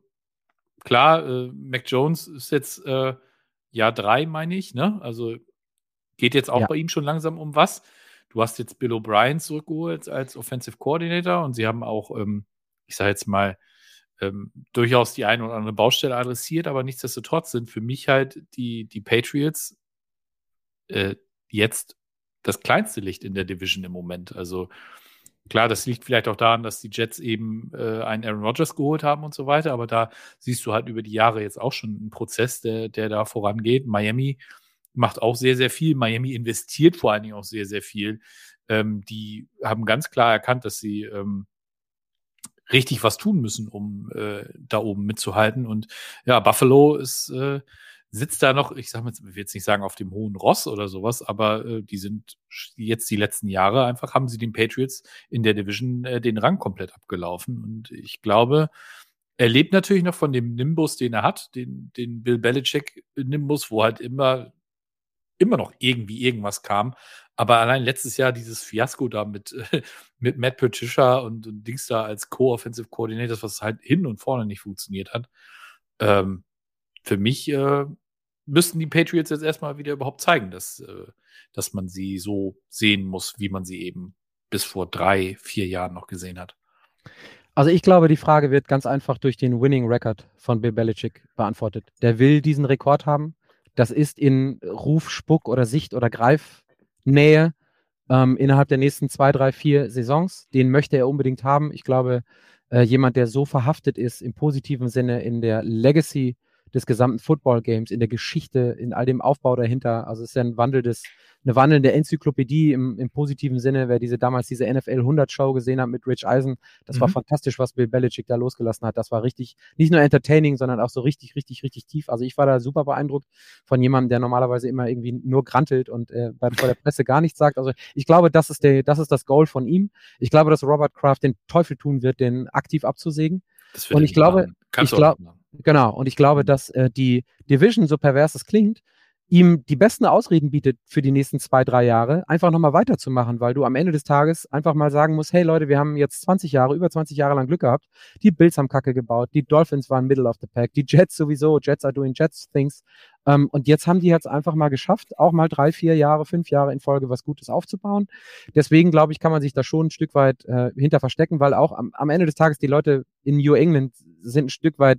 klar, äh, Mac Jones ist jetzt äh, Jahr drei, meine ich, ne? Also geht jetzt auch ja. bei ihm schon langsam um was. Du hast jetzt Bill O'Brien zurückgeholt als Offensive Coordinator und sie haben auch, ähm, ich sage jetzt mal, ähm, durchaus die eine oder andere Baustelle adressiert, aber nichtsdestotrotz sind für mich halt die, die Patriots äh, jetzt das kleinste Licht in der Division im Moment. Also Klar, das liegt vielleicht auch daran, dass die Jets eben äh, einen Aaron Rodgers geholt haben und so weiter, aber da siehst du halt über die Jahre jetzt auch schon einen Prozess, der, der da vorangeht. Miami macht auch sehr, sehr viel. Miami investiert vor allen Dingen auch sehr, sehr viel. Ähm, die haben ganz klar erkannt, dass sie ähm, richtig was tun müssen, um äh, da oben mitzuhalten. Und ja, Buffalo ist äh, sitzt da noch, ich sag mal, ich will jetzt nicht sagen auf dem hohen Ross oder sowas, aber äh, die sind jetzt die letzten Jahre einfach, haben sie den Patriots in der Division äh, den Rang komplett abgelaufen. Und ich glaube, er lebt natürlich noch von dem Nimbus, den er hat, den, den Bill Belichick Nimbus, wo halt immer, immer noch irgendwie irgendwas kam. Aber allein letztes Jahr dieses Fiasko da mit, [LAUGHS] mit Matt Patricia und, und Dings da als Co-Offensive Coordinator, was halt hin und vorne nicht funktioniert hat. Ähm, für mich äh, müssten die Patriots jetzt erstmal wieder überhaupt zeigen, dass, äh, dass man sie so sehen muss, wie man sie eben bis vor drei, vier Jahren noch gesehen hat. Also ich glaube, die Frage wird ganz einfach durch den Winning Record von Bill Belichick beantwortet. Der will diesen Rekord haben. das ist in Ruf, Spuck oder Sicht oder Greifnähe ähm, innerhalb der nächsten zwei, drei, vier Saisons. Den möchte er unbedingt haben. Ich glaube, äh, jemand, der so verhaftet ist im positiven Sinne in der Legacy des gesamten Football Games, in der Geschichte, in all dem Aufbau dahinter. Also es ist ja ein Wandel des eine wandelnde Enzyklopädie im, im positiven Sinne. Wer diese damals diese NFL 100 Show gesehen hat mit Rich Eisen, das mhm. war fantastisch, was Bill Belichick da losgelassen hat. Das war richtig, nicht nur entertaining, sondern auch so richtig, richtig, richtig tief. Also ich war da super beeindruckt von jemandem, der normalerweise immer irgendwie nur grantelt und äh, bei, vor der Presse gar nichts sagt. Also ich glaube, das ist der, das ist das Goal von ihm. Ich glaube, dass Robert Kraft den Teufel tun wird, den aktiv abzusägen. und ich glaube, ich glaube, genau, und ich glaube, dass äh, die Division, so pervers es klingt, ihm die besten Ausreden bietet für die nächsten zwei, drei Jahre, einfach nochmal weiterzumachen, weil du am Ende des Tages einfach mal sagen musst, hey Leute, wir haben jetzt 20 Jahre, über 20 Jahre lang Glück gehabt. Die Bills haben Kacke gebaut, die Dolphins waren Middle of the Pack, die Jets sowieso, Jets are doing Jets things. Ähm, und jetzt haben die jetzt einfach mal geschafft, auch mal drei, vier Jahre, fünf Jahre in Folge was Gutes aufzubauen. Deswegen, glaube ich, kann man sich da schon ein Stück weit äh, hinter verstecken, weil auch am, am Ende des Tages die Leute in New England sind ein Stück weit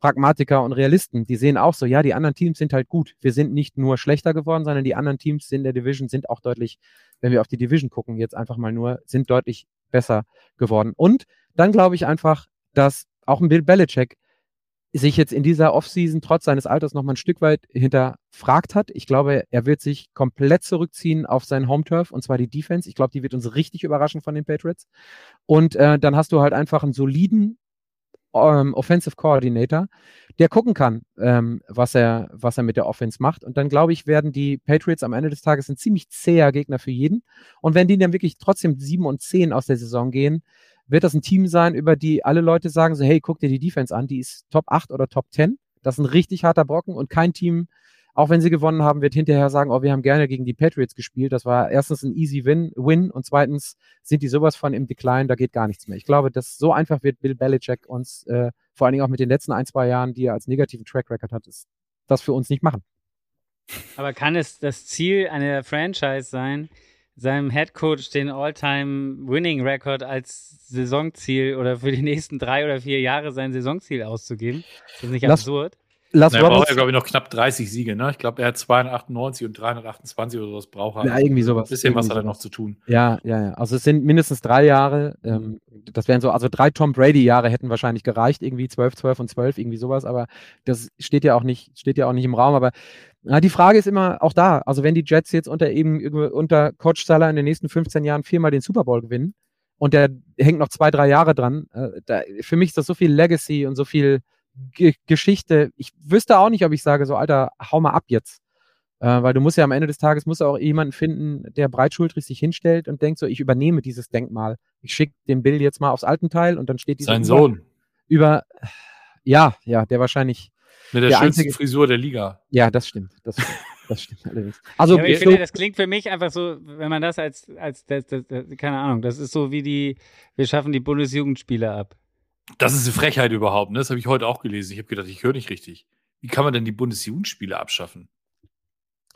Pragmatiker und Realisten, die sehen auch so, ja, die anderen Teams sind halt gut. Wir sind nicht nur schlechter geworden, sondern die anderen Teams in der Division sind auch deutlich, wenn wir auf die Division gucken, jetzt einfach mal nur, sind deutlich besser geworden. Und dann glaube ich einfach, dass auch ein Bill Belichick sich jetzt in dieser Offseason trotz seines Alters noch mal ein Stück weit hinterfragt hat. Ich glaube, er wird sich komplett zurückziehen auf sein Home Turf und zwar die Defense. Ich glaube, die wird uns richtig überraschen von den Patriots. Und äh, dann hast du halt einfach einen soliden ähm, Offensive Coordinator, der gucken kann, ähm, was, er, was er mit der Offense macht. Und dann glaube ich, werden die Patriots am Ende des Tages ein ziemlich zäher Gegner für jeden. Und wenn die dann wirklich trotzdem 7 und 10 aus der Saison gehen, wird das ein Team sein, über die alle Leute sagen so, hey, guck dir die Defense an, die ist Top 8 oder Top 10. Das ist ein richtig harter Brocken und kein Team auch wenn sie gewonnen haben, wird hinterher sagen, oh, wir haben gerne gegen die Patriots gespielt. Das war erstens ein easy Win, Win und zweitens sind die sowas von im Decline, da geht gar nichts mehr. Ich glaube, dass so einfach wird Bill Belichick uns, äh, vor allen Dingen auch mit den letzten ein, zwei Jahren, die er als negativen Track Record hat, ist, das für uns nicht machen. Aber kann es das Ziel einer Franchise sein, seinem Head Coach den All-Time Winning Record als Saisonziel oder für die nächsten drei oder vier Jahre sein Saisonziel auszugeben? Ist das nicht Lass, absurd? Las Na, er braucht ja, glaube ich, noch knapp 30 Siege, ne? Ich glaube, er hat 298 und 328 oder sowas braucht er. Ja, irgendwie sowas. Ein bisschen irgendwie was hat er noch zu tun. Ja, ja, ja. Also es sind mindestens drei Jahre. Ähm, das wären so, also drei Tom Brady-Jahre hätten wahrscheinlich gereicht, irgendwie 12, 12 und 12, irgendwie sowas, aber das steht ja auch nicht, steht ja auch nicht im Raum. Aber na, die Frage ist immer auch da. Also wenn die Jets jetzt unter eben unter Coach Salah in den nächsten 15 Jahren viermal den Super Bowl gewinnen und der hängt noch zwei, drei Jahre dran, äh, da, für mich ist das so viel Legacy und so viel G Geschichte. Ich wüsste auch nicht, ob ich sage, so, Alter, hau mal ab jetzt. Äh, weil du musst ja am Ende des Tages musst auch jemanden finden, der breitschultrig sich hinstellt und denkt so, ich übernehme dieses Denkmal. Ich schicke den Bill jetzt mal aufs Altenteil und dann steht dieser Sein Sohn. Über, ja, ja, der wahrscheinlich. Mit der, der schönsten einzige, Frisur der Liga. Ja, das stimmt. Das stimmt. Das stimmt [LAUGHS] allerdings. Also, ja, ich so, finde, das klingt für mich einfach so, wenn man das als, als das, das, das, keine Ahnung, das ist so wie die, wir schaffen die Bundesjugendspiele ab. Das ist eine Frechheit überhaupt, ne? Das habe ich heute auch gelesen. Ich habe gedacht, ich höre nicht richtig. Wie kann man denn die Bundesjugendspiele abschaffen?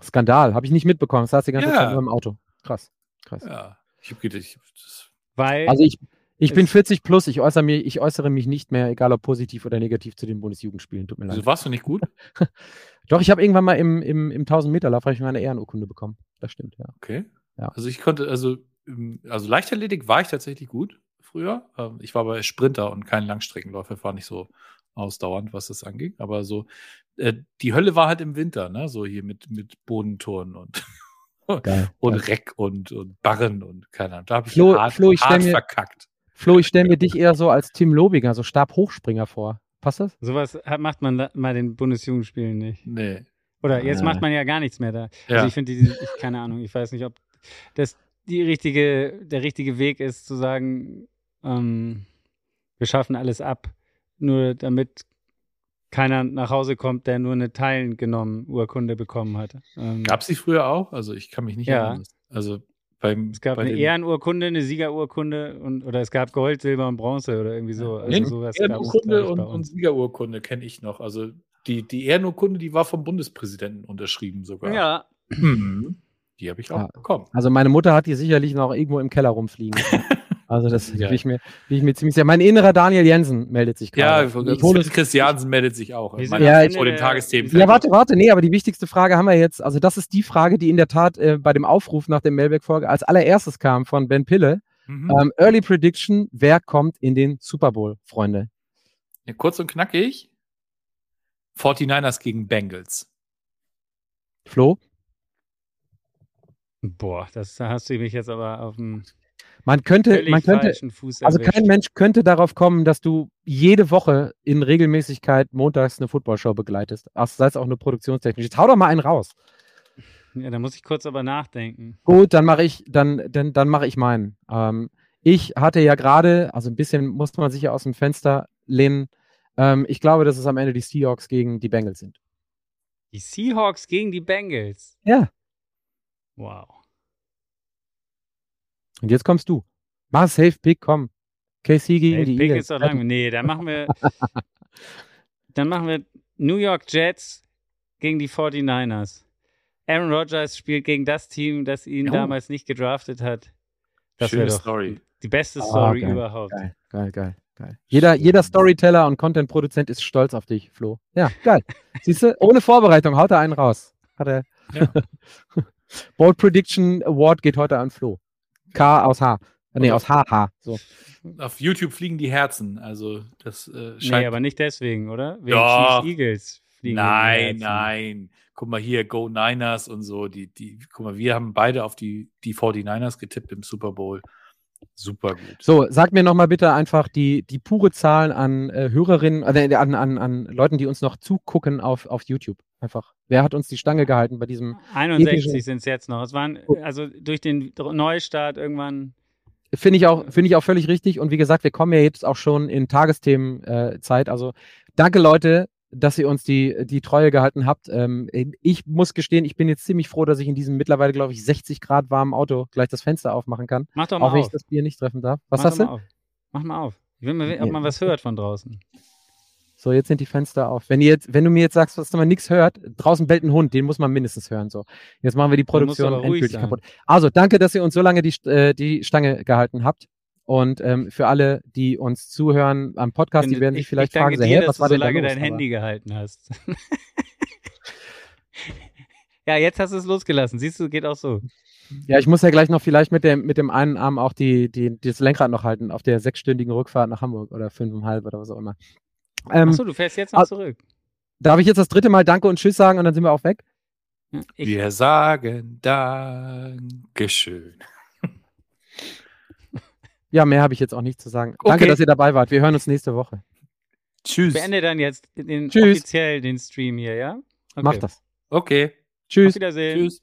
Skandal, habe ich nicht mitbekommen. Das saß die ganze ja. Zeit nur im Auto. Krass, krass. Ja, ich habe gedacht, ich, Weil also ich, ich bin 40 plus, ich äußere, mich, ich äußere mich nicht mehr, egal ob positiv oder negativ, zu den Bundesjugendspielen. Tut mir leid. Also warst du nicht gut? [LAUGHS] Doch, ich habe irgendwann mal im, im, im 1000-Meter-Lauf eine Ehrenurkunde bekommen. Das stimmt, ja. Okay. Ja. Also ich konnte, also, also Leichtathletik war ich tatsächlich gut früher. Ähm, ich war aber Sprinter und kein Langstreckenläufer, war nicht so ausdauernd, was das anging. Aber so, äh, die Hölle war halt im Winter, ne? So hier mit, mit Bodentouren und, [LAUGHS] geil, und geil. Reck und, und Barren und keine Ahnung. Da habe ich Flo, hart, Flo, ich hart mir, verkackt. Flo, ich stelle mir dich eher so als Tim Lobinger, so Stabhochspringer vor. Passt das? Sowas macht man bei den Bundesjugendspielen nicht. Nee. Oder jetzt ja. macht man ja gar nichts mehr da. Ja. Also ich finde, ich, keine Ahnung, ich weiß nicht, ob das die richtige, der richtige Weg ist, zu sagen, ähm, wir schaffen alles ab, nur damit keiner nach Hause kommt, der nur eine Teilen genommen Urkunde bekommen hat. Ähm, Gab es die früher auch? Also ich kann mich nicht ja. erinnern. Also beim, es gab bei eine Ehrenurkunde, eine Siegerurkunde und oder es gab Gold, Silber und Bronze oder irgendwie so. Also sowas Ehrenurkunde und, und Siegerurkunde kenne ich noch. Also die, die Ehrenurkunde, die war vom Bundespräsidenten unterschrieben sogar. Ja. Mhm. Die habe ich auch ja. bekommen. Also meine Mutter hat die sicherlich noch irgendwo im Keller rumfliegen. [LAUGHS] Also das ja. bin, ich mir, bin ich mir ziemlich sicher. Mein innerer Daniel Jensen meldet sich gerade. Ja, ich hole Christiansen meldet sich auch. Ja, vor dem Tagesthemen. Ja, warte, warte, nee, aber die wichtigste Frage haben wir jetzt. Also das ist die Frage, die in der Tat äh, bei dem Aufruf nach der Mailback-Folge als allererstes kam von Ben Pille. Mhm. Ähm, Early Prediction, wer kommt in den Super Bowl, Freunde? Ja, kurz und knackig. 49ers gegen Bengals. Flo? Boah, das hast du mich jetzt aber auf dem man könnte, man könnte, also kein Mensch könnte darauf kommen, dass du jede Woche in Regelmäßigkeit montags eine Footballshow begleitest. Also sei es auch eine Produktionstechnisch. Jetzt hau doch mal einen raus. [LAUGHS] Ja, da muss ich kurz aber nachdenken. Gut, dann mache ich, dann, dann, dann mache ich meinen. Ähm, ich hatte ja gerade, also ein bisschen musste man sich ja aus dem Fenster lehnen. Ähm, ich glaube, dass es am Ende die Seahawks gegen die Bengals sind. Die Seahawks gegen die Bengals? Ja. Wow. Und jetzt kommst du. Mach Safe Pick, komm. KC gegen Safe die Pick Eagles. ist doch lang. Nee, dann machen wir, [LAUGHS] dann machen wir New York Jets gegen die 49ers. Aaron Rodgers spielt gegen das Team, das ihn oh. damals nicht gedraftet hat. Das doch Story. die beste ah, Story oh, überhaupt. Geil, geil, geil. geil. Jeder, jeder Storyteller und Content-Produzent ist stolz auf dich, Flo. Ja, geil. [LAUGHS] Siehst du, ohne Vorbereitung haut er einen raus. Hat er. Ja. [LAUGHS] Bold Prediction Award geht heute an Flo. K aus H. Nee, aus HH. So. Auf YouTube fliegen die Herzen. Also das äh, scheint. Nee, aber nicht deswegen, oder? Wegen Doch. Eagles fliegen Nein, nein. Guck mal hier, Go Niners und so. Die, die, guck mal, wir haben beide auf die, die 49ers getippt im Super Bowl. Super gut. So, sag mir nochmal bitte einfach die, die pure Zahl an äh, Hörerinnen, äh, an, an, an Leuten, die uns noch zugucken auf, auf YouTube. Einfach. Wer hat uns die Stange gehalten bei diesem? 61 sind es jetzt noch. Es waren, also durch den Neustart irgendwann. Finde ich, auch, find ich auch völlig richtig. Und wie gesagt, wir kommen ja jetzt auch schon in Tagesthemenzeit. Äh, also danke, Leute, dass ihr uns die, die Treue gehalten habt. Ähm, ich muss gestehen, ich bin jetzt ziemlich froh, dass ich in diesem mittlerweile, glaube ich, 60 Grad warmen Auto gleich das Fenster aufmachen kann. Mach doch mal auch wenn ich das Bier nicht treffen darf. Was Mach hast du? Auf. Mach mal auf. Ich will mal, ob man was hört von draußen. So, jetzt sind die Fenster auf. Wenn, ihr jetzt, wenn du mir jetzt sagst, dass man nichts hört, draußen bellt ein Hund, den muss man mindestens hören. So, jetzt machen wir die Produktion endgültig sein. kaputt. Also, danke, dass ihr uns so lange die, äh, die Stange gehalten habt. Und ähm, für alle, die uns zuhören am Podcast, die werden sich vielleicht ich fragen, dir, hey, was war denn so lange dein Handy gehalten hast. [LAUGHS] ja, jetzt hast du es losgelassen. Siehst du, geht auch so. Ja, ich muss ja gleich noch vielleicht mit dem, mit dem einen Arm auch die, die, das Lenkrad noch halten auf der sechsstündigen Rückfahrt nach Hamburg oder fünfeinhalb oder was auch immer. Ähm, Achso, du fährst jetzt noch zurück. Darf ich jetzt das dritte Mal Danke und Tschüss sagen und dann sind wir auch weg? Ich wir sagen Dankeschön. Ja, mehr habe ich jetzt auch nicht zu sagen. Okay. Danke, dass ihr dabei wart. Wir hören uns nächste Woche. Tschüss. Ich beende dann jetzt den, Tschüss. offiziell den Stream hier, ja? Okay. Mach das. Okay. Tschüss. Auf Wiedersehen. Tschüss.